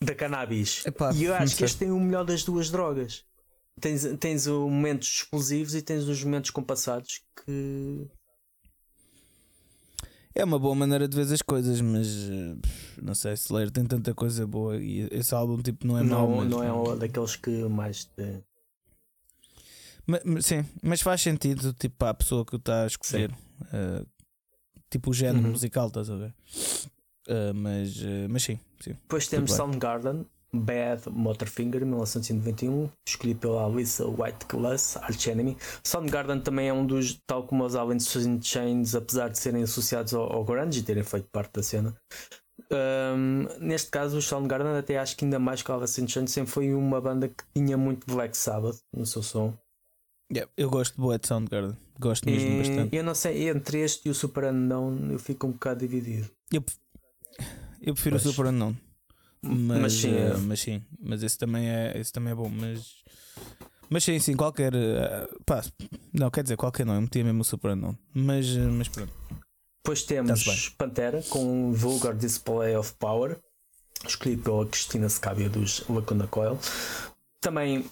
da cannabis. Epá, e eu acho que este tem o melhor das duas drogas. Tens, tens os momentos explosivos e tens os momentos compassados que é uma boa maneira de ver as coisas, mas eh, não sei se ler tem tanta coisa boa e esse álbum tipo não é mau. não, mas- não é daqueles que mais te. Ma- ma- sim, mas faz sentido tipo para a pessoa que está a escolher. Uh, tipo o género Uhum. musical, estás a ver? Uh, mas, uh, mas sim, sim. Depois temos. Soundgarden, Bad Motorfinger, 1991, escolhido pela Alyssa White Glass, Arch Enemy. Soundgarden também é um dos, tal como os Alice in Chains, apesar de serem associados ao, ao grunge e terem feito parte da cena. Um, neste caso, o Soundgarden, até acho que ainda mais que o Alice in Chains, sempre foi uma banda que tinha muito Black Sabbath no seu som. Yeah, eu gosto de boa de Soundgarden, gosto mesmo E bastante. eu não sei, entre este e o Super Unknown, eu fico um bocado dividido. Eu, eu prefiro Pois. o Super Unknown. Mas, Mas sim, eh, é. mas sim, mas esse também é, esse também é bom. Mas, mas sim, sim, qualquer. eh, pá, não, quer dizer, qualquer não, eu metia mesmo o Super Unknown. Mas, eh, mas pronto. Depois temos Pantera com Vulgar Display of Power, escolhido pela Cristina Scabia dos Lacuna Coil. Também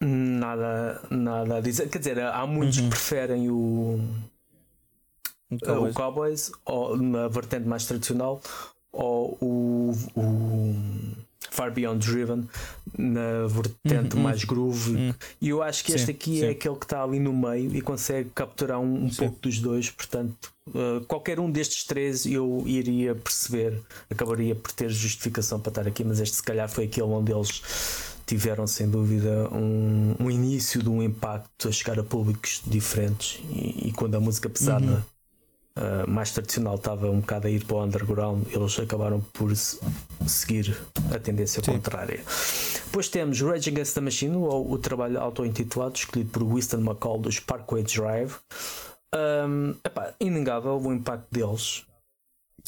nada, nada a dizer. Quer dizer, há muitos Uhum. que preferem o, Um o Cowboys. Cowboys ou na vertente mais tradicional ou o, o Far Beyond Driven na vertente Uhum, mais groove. Uhum. E eu acho que este Sim, aqui sim. é aquele que está ali no meio e consegue capturar um, um pouco dos dois. Portanto, uh, qualquer um destes três eu iria perceber, acabaria por ter justificação para estar aqui, mas este se calhar foi aquele onde eles tiveram sem dúvida um, um início de um impacto a chegar a públicos diferentes e, e quando a música pesada Uhum. uh, mais tradicional estava um bocado a ir para o underground, eles acabaram por se- seguir a tendência Sim. contrária. Depois temos Rage Against the Machine, ou o trabalho auto-intitulado, escolhido por Winston McCall dos Parkway Drive. Um, epá, inegável o impacto deles.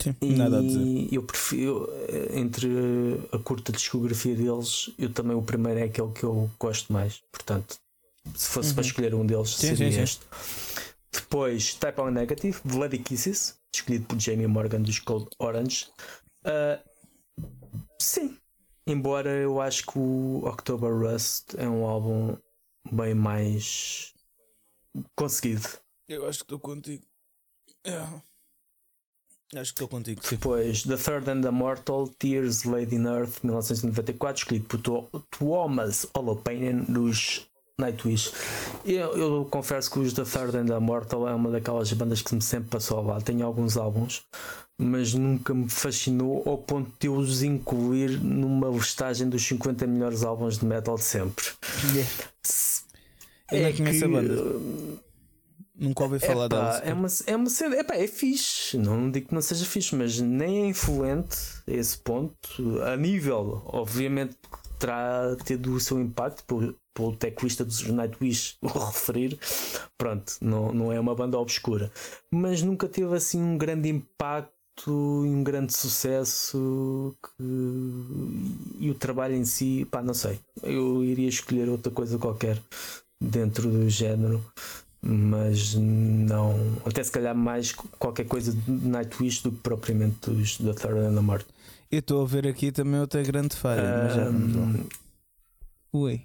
Sim, E nada a dizer. eu prefiro, eh, entre a curta discografia deles, eu também o primeiro é aquele que eu gosto mais. Portanto, se fosse Uhum. para escolher um deles, Sim, seria sim, sim. este. Depois, Type O Negative, Bloody Kisses, escolhido por Jamie Morgan dos Cold Orange. Ah, sim, embora eu acho que o October Rust é um álbum bem mais conseguido. Eu acho que estou contigo. É. Acho que estou contigo, sim. Depois, The Third and the Mortal, Tears Laid in Earth, 1994, escolhido por Thomas Holopainen dos Nightwish. Eu, eu confesso que os The Third and the Mortal é uma daquelas bandas que me sempre passou lá. Tenho alguns álbuns, mas nunca me fascinou ao ponto de eu os incluir numa listagem dos 50 melhores álbuns de metal de sempre. Não conheço a que- banda. Nunca ouvi falar Epá, dela. É uma, é uma cena, epá, é fixe. Não digo que não seja fixe, mas nem é influente a esse ponto. A nível, obviamente, terá tido o seu impacto pelo, pelo teclista dos Nightwish [LAUGHS] o referir. Pronto, não, não é uma banda obscura, mas nunca teve assim um grande impacto e um grande sucesso que- e o trabalho em si, pá, não sei. Eu iria escolher outra coisa qualquer dentro do género mas não. Até se calhar mais qualquer coisa de Nightwish do que propriamente dos da Third and the Mort. Eu estou a ver aqui também outra grande falha, mas já lá. Ui,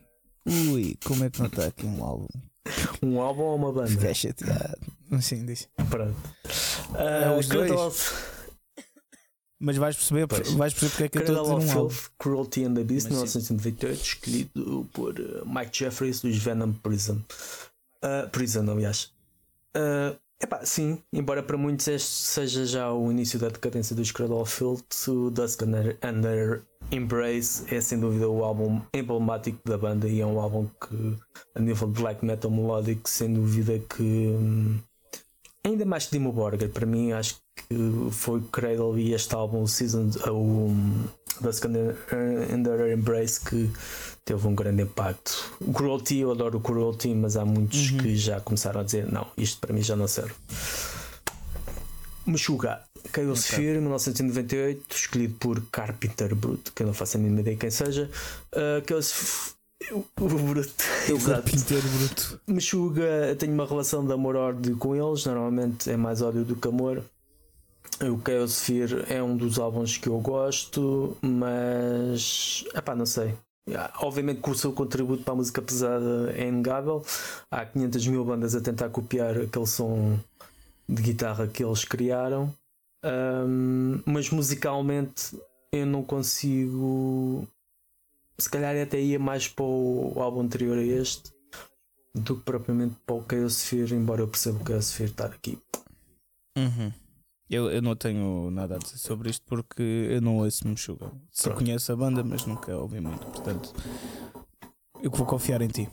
ui, como é que não está aqui um álbum? [LAUGHS] Um álbum ou uma banda? Fiquei chateado. Mas sim, diz. Pronto. É Ah, os dois. Cradle of, Mas vais perceber, Pois. vais perceber porque é que eu estou Cradle a dizer um álbum. Cruelty and the Beast, Mas sim. 1998, escolhido por uh, Mike Jeffries dos Venom Prison. Ah, Prison, aliás. Ah, epá, sim, embora para muitos este seja já o início da decadência of Filth, o Dusk Under, Under Embrace é sem dúvida o álbum emblemático da banda e é um álbum que, a nível de black metal melódico, sem dúvida que hum, ainda mais que Dimo Borger, para mim acho que foi Cradle e este álbum, o Season, o um, Dusk Under, Under Embrace, que teve um grande impacto. O Cruelty, eu adoro o Cruelty, mas há muitos Uhum. que já começaram a dizer: não, isto para mim já não serve. Meshuga, Chaos Ok. Fear, 1998, escolhido por Carpenter Brute, que eu não faço a mínima ideia quem seja. Uh, o o Brute, O exato. carpinteiro bruto. Meshuga, eu tenho uma relação de amor-ódio com eles, normalmente é mais ódio do que amor. O Chaos Fear é um dos álbuns que eu gosto, mas. Epá, não sei. Ah, Obviamente que o seu contributo para a música pesada é inegável. Há 500 mil bandas a tentar copiar aquele som de guitarra que eles criaram, Ahm, mas musicalmente eu não consigo. Se calhar até ia mais para o álbum anterior a este, do que propriamente para o Chaosphere, embora eu perceba o Chaosphere estar aqui. Uhum. Eu, eu não tenho nada a dizer sobre isto porque eu não ouço Meshuga. Só conheço a banda, mas nunca ouvi muito. Portanto, eu vou confiar em ti.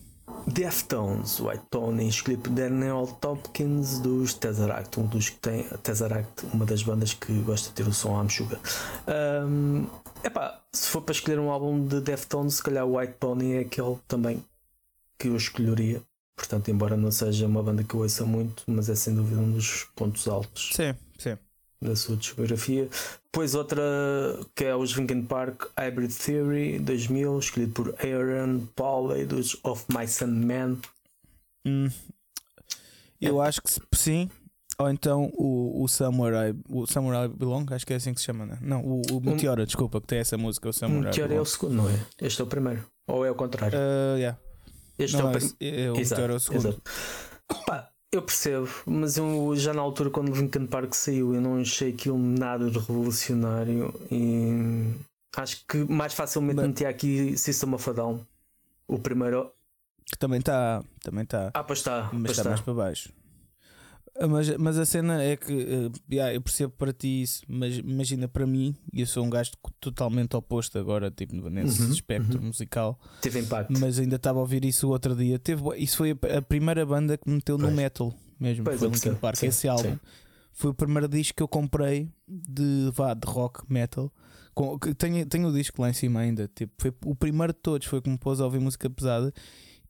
Deftones, White Pony, escolhido por Daniel Tompkins dos Tesseract, um dos que tem Tesseract, uma das bandas que gosta de ter o som Amshuga. Um, epá, se for para escolher um álbum de Deftones, se calhar o White Pony é aquele também que eu escolheria. Portanto, embora não seja uma banda que eu ouça muito, mas é sem dúvida um dos pontos altos sim. Da sua discografia. Depois outra que é os Linkin Park Hybrid Theory 2000, escolhido por Aaron Pauley dos Of Mice and Men. Hum, eu acho que sim. Ou então o, o Samurai, o Samurai Belong, acho que é assim que se chama, né? não? O, o Meteora, desculpa, que tem essa música, o Um Samurai que é o Belong. segundo, não é? Este é o primeiro. Ou é o contrário? Ah, yeah. este Não, é o primeiro. é, o Meteora é o segundo. exato. Eu percebo, mas eu já na altura quando o Linkin Park saiu eu não achei aquilo nada de revolucionário e acho que mais facilmente Bem- metia aqui System of a Down. O primeiro. Que também está. Também tá, Ah, pois está. mas está está. mais para baixo. Ah, Mas, mas a cena é que eh, yeah, eu percebo para ti isso, mas imagina para mim, e eu sou um gajo totalmente oposto agora, tipo nesse Uhum, espectro uhum. musical, Teve impacto. mas ainda estava a ouvir isso o outro dia. Teve, isso foi a, primeira banda que me meteu no Pois. metal mesmo. Pois, foi eu Linkin. Park. Sim, Esse álbum sim. foi o primeiro disco que eu comprei de, vá, de rock metal. Com, tenho, tenho o disco lá em cima ainda. Tipo, foi o primeiro de todos. Foi que me pôs a ouvir música pesada.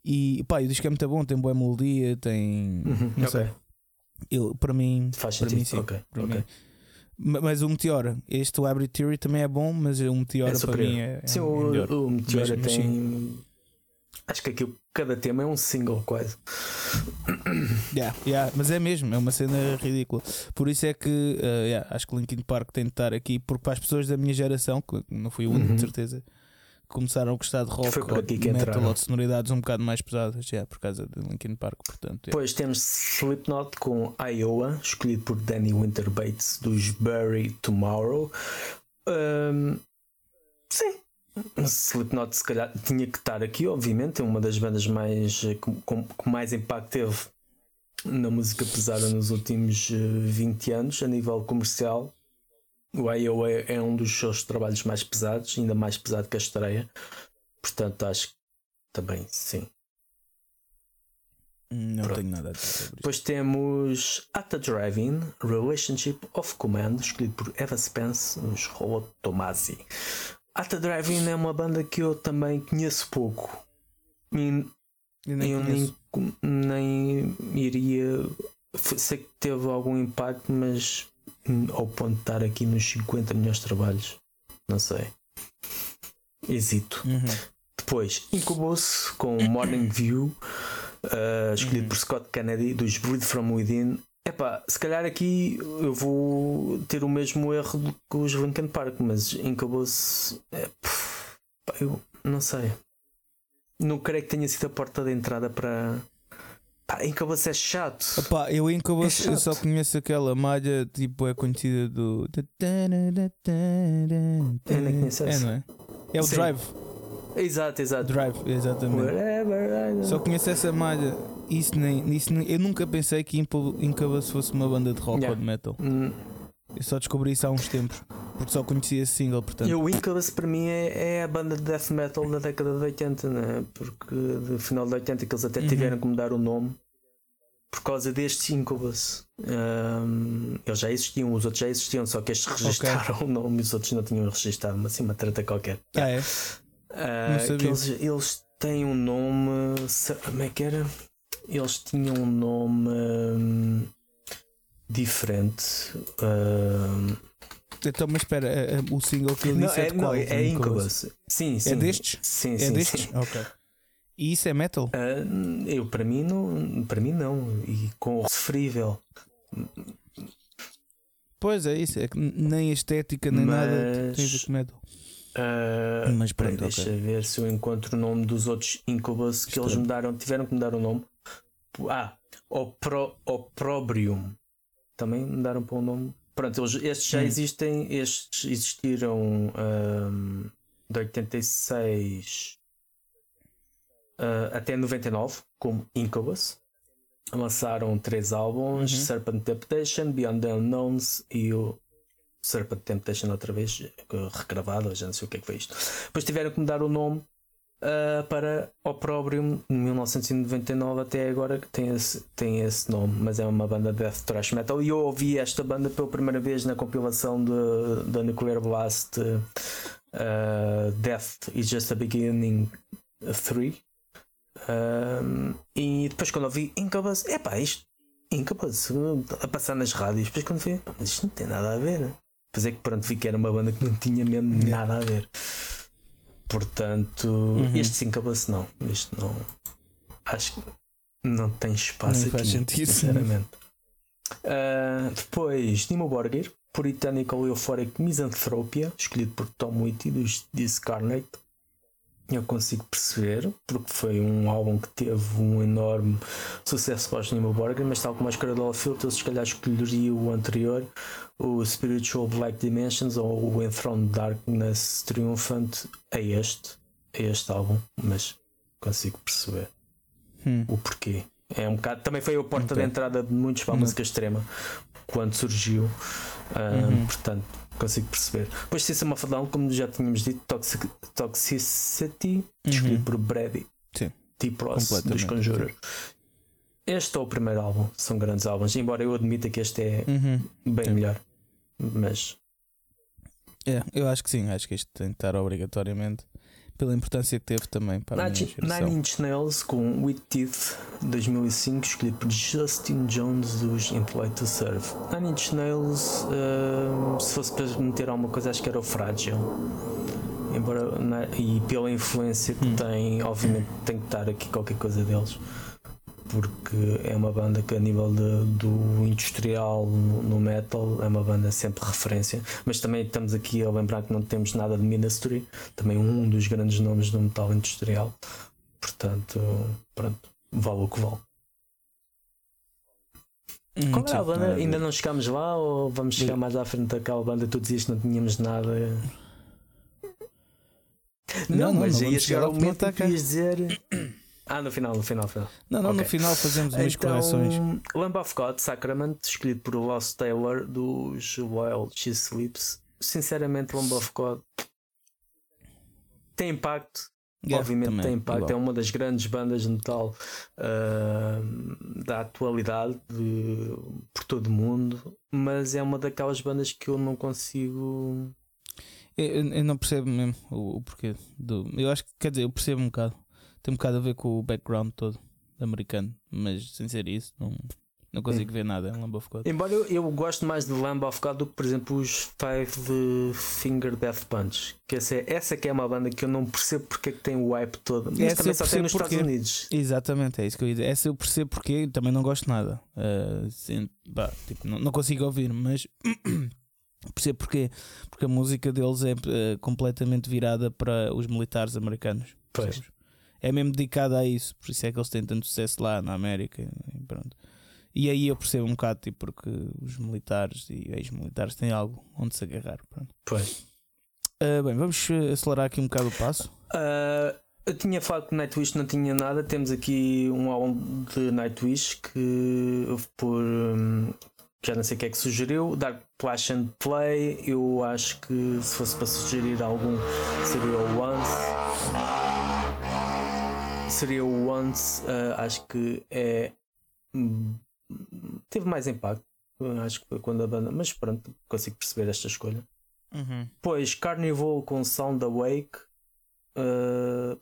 E pá, o disco é muito bom. Tem boa melodia. Tem. Uhum, Não ok. sei. Eu, para mim, Faz para sentido. mim sim. ok. para ok. mim. Ma- Mas o Meteora, este o Hybrid Theory também é bom, mas o Meteora É para mim é, é Sim, o, melhor. o Meteora Mas- tem. Acho que aquilo, cada tema é um single quase. Yeah, yeah, mas é mesmo, é uma cena ridícula. Por isso é que uh, yeah, acho que Linkin Park tem de estar aqui, porque para as pessoas da minha geração, que não fui o único Uhum. de certeza, começaram a gostar de rock Foi por aqui que metal entraram. ou de sonoridades um bocado mais pesadas, yeah, por causa de Linkin Park. Portanto, yeah. Depois temos Slipknot com Iowa, escolhido por Danny Winter Bates dos Bury Tomorrow. Ahm, sim, Slipknot se calhar tinha que estar aqui, obviamente, é uma das bandas mais eh, com, com- com mais impacto teve na música pesada nos últimos eh, 20 anos a nível comercial. O Iowa é, é um dos seus trabalhos mais pesados, ainda mais pesado que a estreia. Portanto, acho que também sim. não pronto. tenho nada a dizer sobre isso. Depois temos At the Drive-In, Relationship of Command, escolhido por Eva Spence, nos Robot Tomasi. At the Drive-In é uma banda que eu também conheço pouco. E Eu nem eu nem, nem iria. Sei que teve algum impacto, mas ao ponto de estar aqui nos 50 melhores trabalhos, não sei. Hesito. Uhum. Depois, Incubus com Morning View, uh, escolhido Uhum. por Scott Kennedy, dos Breed From Within. Epá, se calhar aqui eu vou ter o mesmo erro do que os Linkin Park, mas Incubus. É, eu não sei. Não creio que tenha sido a porta de entrada para. Pá, Incubus é chato. Eu Incubus É eu só chato. conheço aquela malha tipo é conhecida do. Eu nem conheço É, essa. não é? É o Sim. Drive. Exato, exato. Drive, exatamente. Wherever I Só conheço essa malha. Isso nem, isso nem- eu nunca pensei que Impo- Incubus fosse uma banda de rock Yeah. ou de metal. Hum, Eu só descobri isso há uns tempos. Porque só conhecia esse single, portanto. E o Incubus para mim é, é a banda de death metal da década de 80, né? porque do final de 80 que eles até Uhum. tiveram que mudar o nome por causa destes Incubus. Ahm, eles já existiam, os outros já existiam, só que estes registaram o nome e os outros não tinham registado, mas assim uma treta qualquer. Ah, é? Não que sabia. eles, eles têm um nome. Como é que era? Eles tinham um nome hum, diferente. hum, Então, mas espera, é- é- o single que eu não, disse é, é, de não, qual? é Incubus. Sim, sim. destes? Sim, É sim. destes? sim. Ok. E isso é metal? Ah, eu, para mim, não. Para mim, não. E com o referível. Pois é isso, é que nem a estética nem nada Mas- tem a ver com metal. Ah, Mas pronto, peraí, deixa ver se eu encontro o nome dos outros Incubus que eles Estranho. mudaram, tiveram que mudar o nome. Ah, Opro, Opprobrium. Também mudaram para o nome. Pronto, eles, estes já Hum. existem, estes existiram ahm, de 86 uh, até 99 como Incubus. Lançaram três álbuns: Uhum. Serpent Temptation, Beyond the Unknowns e o Serpent Temptation outra vez, eh, regravado, já não sei o que é que foi isto. Depois tiveram que mudar o nome uh, para Opprobrium de 1999 até agora que tem esse, tem esse nome, mas é uma banda de death thrash metal e eu ouvi esta banda pela primeira vez na compilação da Nuclear Blast uh, Death is Just a Beginning 3 Um, e depois quando ouvi Incubus, epá, isto Incubus a passar nas rádios, depois quando vi, "Pá, isto não tem nada a ver. Depois é que pronto, vi que era uma banda que não tinha mesmo nada a ver. Portanto, Uhum. este Incubus não, este não acho que não tem espaço Nem aqui, faz sentido. sinceramente. Ah, depois, Nimo Borgir, Puritanical Euphoric Misanthropia, escolhido por Tom Whitty dos Discarnate. Eu consigo perceber, porque foi um álbum que teve um enorme sucesso para os Nimo Borgir, mas tal como a Escaradol Filters, se calhar escolheria o anterior, o Spiritual Black Dimensions ou o Enthroned Darkness Triumphant a este, a este álbum, mas consigo perceber Hum. o porquê. É um bocado, também foi a porta Ok. de entrada de muitos para a Uhum. música extrema quando surgiu. Ah, Uhum. Portanto, consigo perceber. Depois System of a Down, como já tínhamos dito, Toxic, Toxicity, escolhido Uhum. por Brady Sim. T. Pross dos Conjurers. Este é o primeiro álbum, são grandes álbuns, embora eu admita que este é Uhum. bem Sim. melhor. Mas É, eu acho que sim, acho que isto tem de estar obrigatoriamente pela importância que teve também para a minha Nine, geração. Nine Inch Nails com With Teeth 2005, escolhido por Justin Jones dos Employed to Serve. Nine Inch Nails, ah, se fosse para meter alguma coisa, acho que era o Fragile. Embora, na- e pela influência que Hum. tem, obviamente tem que estar aqui qualquer coisa deles. Porque é uma banda que, a nível de- do industrial no, no metal, é uma banda sempre referência. Mas também estamos aqui a lembrar que não temos nada de Ministry, também um dos grandes nomes do metal industrial. Portanto, pronto, vale o que vale. Hum, Qual é a sim, banda? Ainda não chegámos lá ou vamos chegar mais à frente daquela banda? Tu dizias que não tínhamos nada. Não, Não, mas não ia chegar ao momento que ias dizer. Ah, no final, no final, no final. Não, não, no Ok. final fazemos umas Então, correções. Lamb of God, Sacrament, escolhido por Lost Taylor dos Wild She Sleeps. Sinceramente, Lamb of God tem impacto. Yeah, Obviamente também, tem impacto. igual. É uma das grandes bandas de metal ah, da atualidade de- por todo o mundo. Mas é uma daquelas bandas que eu não consigo. Eu, eu- eu não percebo mesmo o, o porquê. Do, eu acho que, quer dizer, eu percebo um bocado. Tem um bocado a ver com o background todo americano, mas sem ser isso, não, não consigo ver nada em Lamb of God. Embora eu, eu goste mais de Lamb of God do que, por exemplo, os Five Finger Death Punch. Que essa, é, essa que é uma banda que eu não percebo porque é que tem o hype todo. Mas Essa também só tem nos percebo Estados. Unidos. Exatamente, é isso que eu ia dizer. Essa eu percebo porque também não gosto nada. Ah, sim, pá, tipo, não, não consigo ouvir, mas [CLEARS THROAT] percebo porquê. Porque a música deles é ah, completamente virada para os militares americanos. Pois. percebes? É mesmo dedicada a isso, por isso é que eles têm tanto sucesso lá na América. E, pronto. E aí eu percebo um bocado, tipo, porque os militares e ex-militares têm algo onde se agarrar. Pronto. Pois. Ah, bem, vamos eh, acelerar aqui um bocado o passo. Ah, eu tinha falado que Nightwish não tinha nada. Temos aqui um álbum de Nightwish que por. hum, já não sei o que é que sugeriu. Dark Flash and Play. Eu acho que se fosse para sugerir algum seria o Once. Seria o Once. ah, acho que é. Teve mais impacto. Eu Acho que foi quando a banda. Mas pronto, consigo perceber esta escolha. Pois, Carnival com Sound Awake. Uh,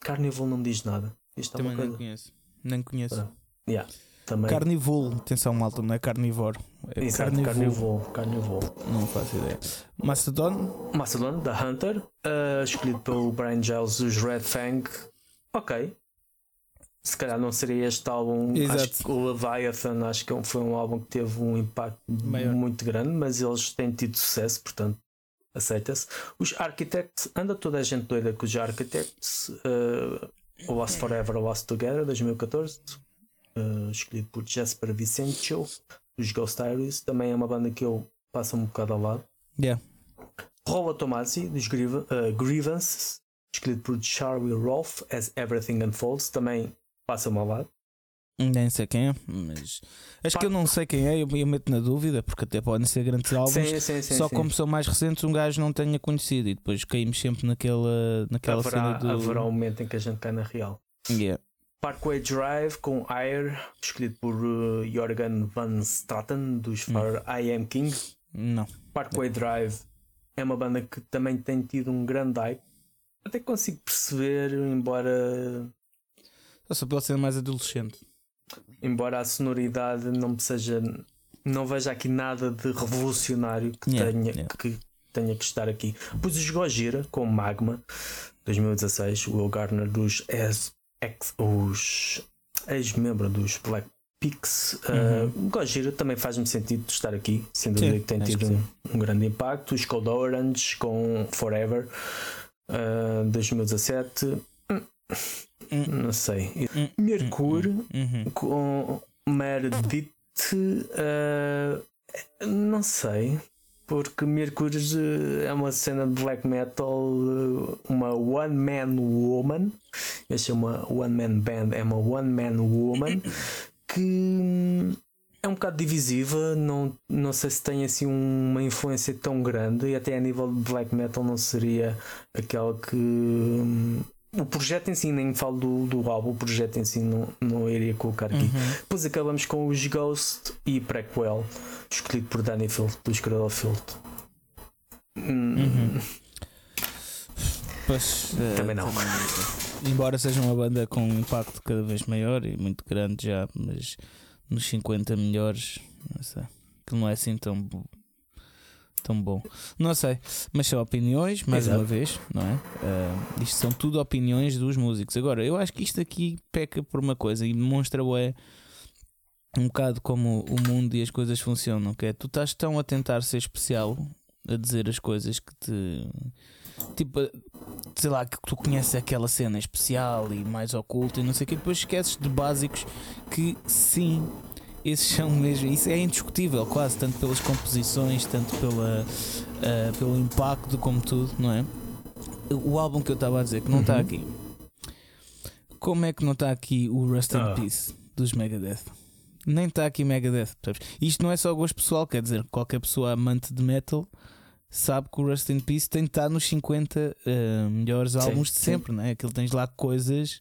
Carnival não diz nada. Isto é Também uma nem coisa. conheço. Nem conheço. Yeah, também. Carnivore, atenção malta, não é carnivore. É Exato, carnivore. Carnival. Não faço ideia. Mastodon, Macedon, da Hunter. uh, escolhido pelo Brian Giles dos Red Fang. Ok. Se calhar não seria este álbum. Exato. Acho que o Leviathan acho que foi um álbum que teve um impacto Maior. muito grande, mas eles têm tido sucesso, portanto aceita-se. Os Architects, anda toda a gente doida com os Architects. Uh, Lost Forever, Lost Together, 2014. uh, escolhido por Jasper Vicencio, dos Ghost Diaries. Também é uma banda que eu passo um bocado ao lado. yeah. Rola Tomasi, dos uh, Grievances, escolhido por Charlie Rolfe, As Everything Unfolds, também passa-me ao lado. Nem sei quem é, mas acho que eu não sei quem é, eu, eu meto na dúvida, porque até podem ser grandes álbuns. Sim, sim, sim, só como são mais recentes, um gajo não tenha conhecido e depois caímos sempre naquela, naquela haverá, cena do. haverá um momento em que a gente cai na real. Yeah. Parkway Drive com Air, escolhido por uh, Jorgen Van Straten dos For I Am King. Não. Parkway Drive é uma banda que também tem tido um grande hype. Até consigo perceber, embora Só pode ser mais adolescente. embora a sonoridade não seja não veja aqui nada de revolucionário que, Yeah, tenha, yeah. que tenha que estar aqui. Pus os Gojira com Magma 2016, o Will Gardner dos ex, ex, os ex-membro dos Black Peaks. Uh, Gojira também faz-me sentido de estar aqui, sem dúvida Uhum. Que tem tido que um, um grande impacto. Os Cold Orange com Forever uh, 2017. Hum, Não sei. Hum, Mercúrio Uhum. com Meredith. eh, não sei. Porque Mercúrio eh, é uma cena de black metal, uma one man woman. Esta é uma one man band, é uma one man woman [COUGHS] que hum, é um bocado divisiva. Não, não sei se tem assim uma influência tão grande, e até a nível de black metal não seria aquela que. O projeto em si, nem falo do, do álbum, o projeto em si não, não iria colocar aqui. Depois acabamos com os Ghost e Prequel, escolhido por Danny Field, do Cradle Field. Hum, Pois, eh, Também não. Embora seja uma banda com um impacto cada vez maior e muito grande já, mas nos 50 melhores, não sei, que não é assim tão, tão bom. Não sei, mas são opiniões, mais Exato. uma vez, não é? Eh, isto são tudo opiniões dos músicos. Agora, eu acho que isto aqui peca por uma coisa e demonstra é um bocado como o mundo e as coisas funcionam, que é tu estás tão a tentar ser especial a dizer as coisas que te tipo, sei lá, que tu conheces aquela cena especial e mais oculta e não sei o que, depois esqueces de básicos que sim, esses são mesmo, isso é indiscutível, quase, tanto pelas composições, tanto pela, ah, pelo impacto, como tudo, não é? O álbum que eu estava a dizer que não está Uhum. aqui, como é que não está aqui o Rust in Ah. Peace dos Megadeth? Nem está aqui Megadeth, percebes? Isto não é só gosto pessoal, quer dizer, qualquer pessoa amante de metal sabe que o Rust in Peace tem de estar nos 50 eh, melhores Sim, álbuns de sim. sempre, não é? Aquilo tens lá coisas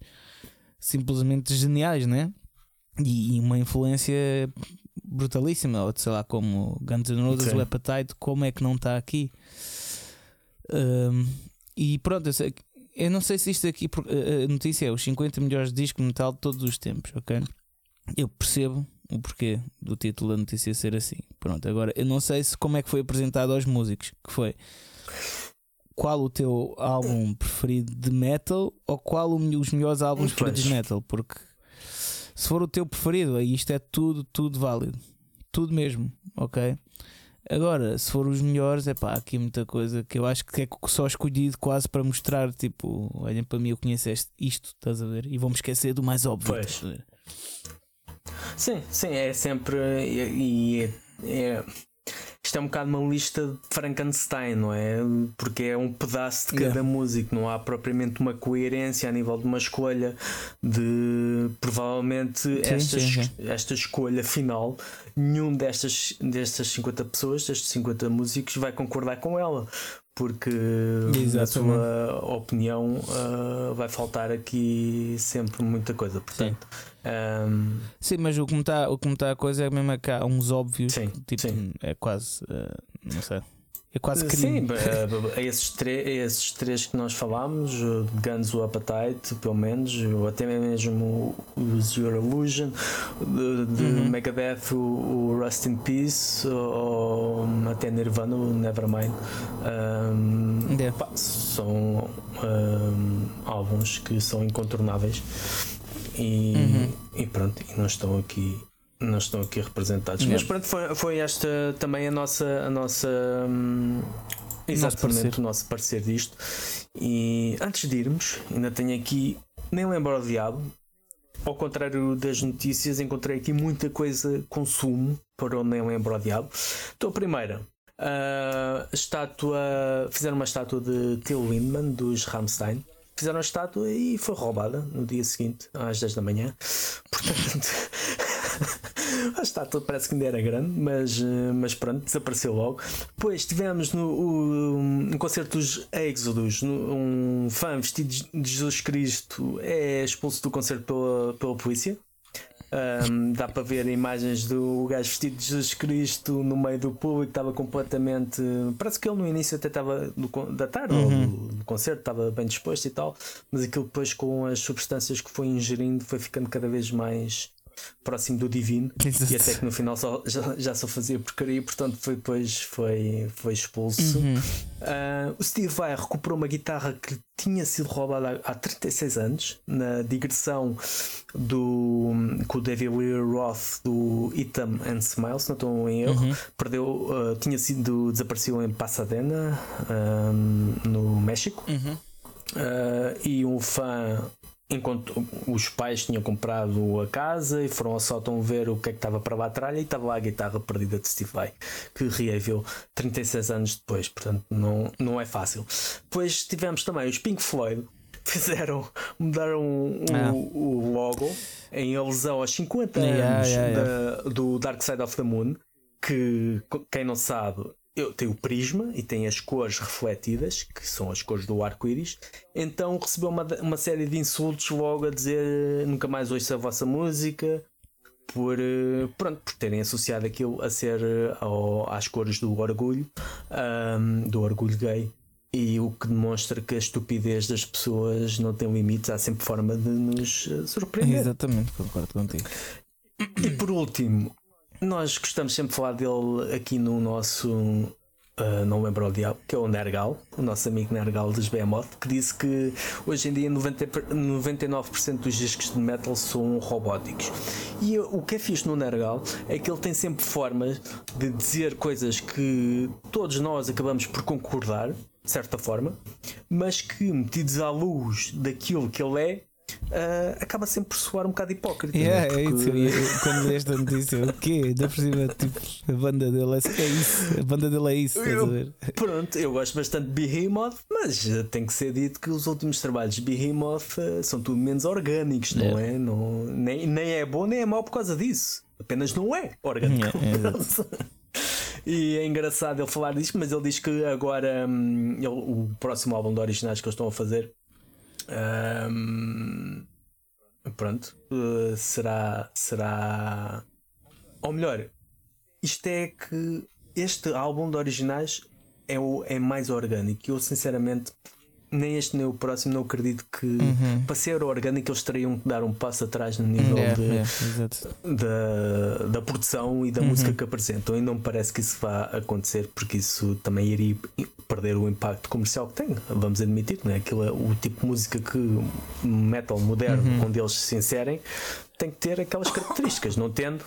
simplesmente geniais, né? E, e uma influência brutalíssima, ou sei lá, como Guns N' Roses, o Appetite, como é que não está aqui? Ahm, e pronto, eu, sei, eu não sei se isto aqui, a notícia é os 50 melhores discos metal de todos os tempos, ok? Eu percebo o porquê do título da notícia ser assim. Pronto, agora eu não sei se como é que foi apresentado aos músicos, que foi qual o teu álbum preferido de metal ou qual o os melhores álbuns preferidos de metal, porque se for o teu preferido, aí isto é tudo, tudo válido. Tudo mesmo, ok? Agora, se for os melhores, é pá, aqui muita coisa que eu acho que é só escolhido quase para mostrar, tipo, olhem para mim, eu conheço este- isto, estás a ver? E vou-me esquecer do mais óbvio. Pois. Sim, sim, é sempre. E, e é, é- isto é um bocado uma lista de Frankenstein, não é? Porque é um pedaço de cada Yeah. músico, não há propriamente uma coerência a nível de uma escolha de provavelmente esta, sim, sim. esta escolha final. Nenhum destas, destas 50 pessoas, destes 50 músicos, vai concordar com ela. Porque na Exatamente. sua opinião ah, vai faltar aqui sempre muita coisa. Portanto, ahm, Sim, mas o que me está tá a coisa é mesmo que há uns óbvios, Sim, tipo, sim. é quase, eh, não sei, é quase Sim, crime. a, a esses, esses três que nós falámos, Guns, o Appetite, pelo menos, ou até mesmo o, Zero Illusion, de, de Uhum. Megadeth, o, o Rust in Peace, ou até Nirvana, o Nevermind. Ahm, Yeah. pá, são ahm, álbuns que são incontornáveis e, Uhum. e pronto, e não estão aqui. Não estão aqui representados. Mas pronto, foi, foi esta também a nossa, a nossa hum, exatamente parecer. o nosso parecer disto. E antes de irmos, ainda tenho aqui, nem lembro o diabo. Ao contrário das notícias, encontrei aqui muita coisa consumo para o nem lembro o diabo. Então, a primeira, a estátua, fizeram uma estátua de Till Lindemann dos Rammstein. Fizeram a estátua e foi roubada no dia seguinte, às 10 da manhã. Portanto, [LAUGHS] a estátua parece que ainda era grande, mas, eh, mas pronto, desapareceu logo. Depois tivemos no o, um concerto dos Exodus, um fã vestido de Jesus Cristo é expulso do concerto pela, pela polícia. Um, dá para ver imagens do gajo vestido de Jesus Cristo no meio do público, estava completamente. Parece que ele no início até estava do, da tarde uhum. do, concerto, estava bem disposto e tal, mas aquilo depois com as substâncias que foi ingerindo foi ficando cada vez mais próximo do divino Exato. e até que no final só, já, já só fazia porcaria, portanto foi, depois foi, foi expulso. Uhum. Uh, o Steve Vai recuperou uma guitarra que tinha sido roubada há, há 36 anos na digressão do, com o David Lee Roth do Itam and Smile, se não estou em erro. Uhum. Perdeu, uh, tinha sido desapareceu em Pasadena, um, no México. Uhum. Uh, e um fã enquanto os pais tinham comprado a casa e foram ao sótão ver o que é que estava para lá atrás e estava lá a guitarra perdida de Steve Vai, que reaveu 36 anos depois, portanto não, não é fácil. Depois tivemos também os Pink Floyd, [LAUGHS] fizeram, mudaram o, ah. o logo em alusão aos 50 yeah, anos yeah, yeah. Da, do Dark Side of the Moon, que quem não sabe eu tenho o prisma e tem as cores refletidas, que são as cores do arco-íris. Então recebeu uma, uma série de insultos logo a dizer nunca mais ouço a vossa música por, eh, pronto, por terem associado aquilo a ser eh, ao, às cores do orgulho, um, do orgulho gay. E o que demonstra que a estupidez das pessoas não tem limites, há sempre forma de nos eh, surpreender. Exatamente, concordo contigo. E por último, nós gostamos sempre de falar dele aqui no nosso Uh, não lembro o diabo, que é o Nergal, o nosso amigo Nergal dos Behemoth, que disse que hoje em dia 90, 99% dos discos de metal são robóticos. E o que é fixe no Nergal é que ele tem sempre formas de dizer coisas que todos nós acabamos por concordar, de certa forma, mas que metidos à luz daquilo que ele é, Uh, acaba sempre por soar um bocado hipócrita. Né? Yeah, né? Porque... é isso. quando lês a notícia, o quê? Da por cima, tipo, a banda dele é, é isso. A banda dele é isso. Eu, pronto, eu gosto bastante de Behemoth, mas tem que ser dito que os últimos trabalhos de Behemoth uh, são tudo menos orgânicos, não é? Não, nem, nem é bom nem é mau por causa disso. Apenas não é orgânico. Yeah, [LAUGHS] E é engraçado ele falar disso, mas ele diz que agora hum, ele, o próximo álbum de originais que eles estão a fazer um, pronto, uh, será, será. Ou melhor, isto é que este álbum de originais é, o, é mais orgânico. Eu sinceramente nem este nem o próximo não acredito que uhum. para ser orgânico eles teriam que dar um passo atrás no nível yeah, de, yeah, da, da produção e da uhum. música que apresentam e não me parece que isso vá acontecer porque isso também iria perder o impacto comercial que tem, vamos admitir, não é? Aquilo é o tipo de música que metal moderno uhum. onde eles se inserem tem que ter aquelas características, não tendo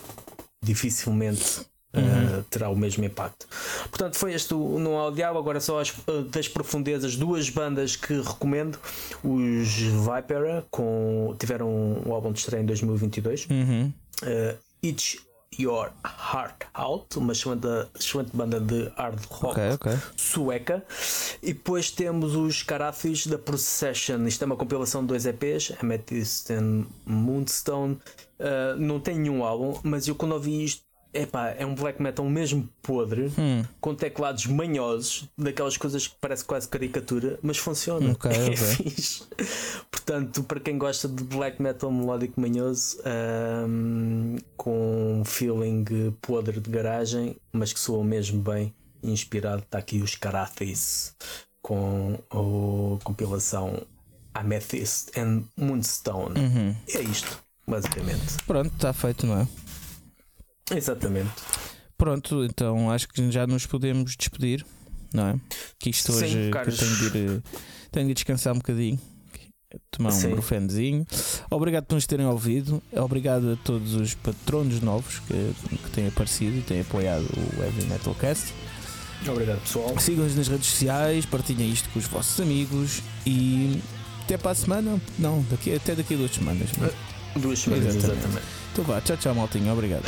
dificilmente uhum. uh, terá o mesmo impacto. Portanto, foi este o No Audial. Agora, só as, uh, das profundezas, duas bandas que recomendo: os Vipera, com, tiveram um, álbum de estreia em 2022. Uhum. Uh, Each Your Heart Out, uma excelente, excelente banda de hard rock okay, okay. sueca. E depois temos os Carathis da Procession. Isto é uma compilação de dois EPs, Amethyst and Moonstone. Uh, não tem nenhum álbum, mas eu quando ouvi isto Epá, é um black metal mesmo podre, hum. com teclados manhosos, daquelas coisas que parece quase caricatura, mas funciona. Okay, [LAUGHS] é okay. fixe. Portanto, para quem gosta de black metal melódico manhoso, um, com um feeling podre de garagem, mas que soa mesmo bem, inspirado, está aqui os Carathis com a compilação Amethyst and Moonstone. Uhum. É isto, basicamente. Pronto, está feito, não é? Exatamente. Pronto, então acho que já nos podemos despedir, não é? Que isto hoje Sim, que eu tenho de, ir, tenho de descansar um bocadinho, tomar um brufendezinho. Obrigado por nos terem ouvido, obrigado a todos os patronos novos que, que têm aparecido e têm apoiado o Heavy Metalcast. Obrigado, pessoal. Sigam-nos nas redes sociais, partilhem isto com os vossos amigos e até para a semana. Não, daqui, até daqui a duas semanas. Duas semanas, exatamente. exatamente. Então vá, tchau, tchau, maltinho. Obrigado.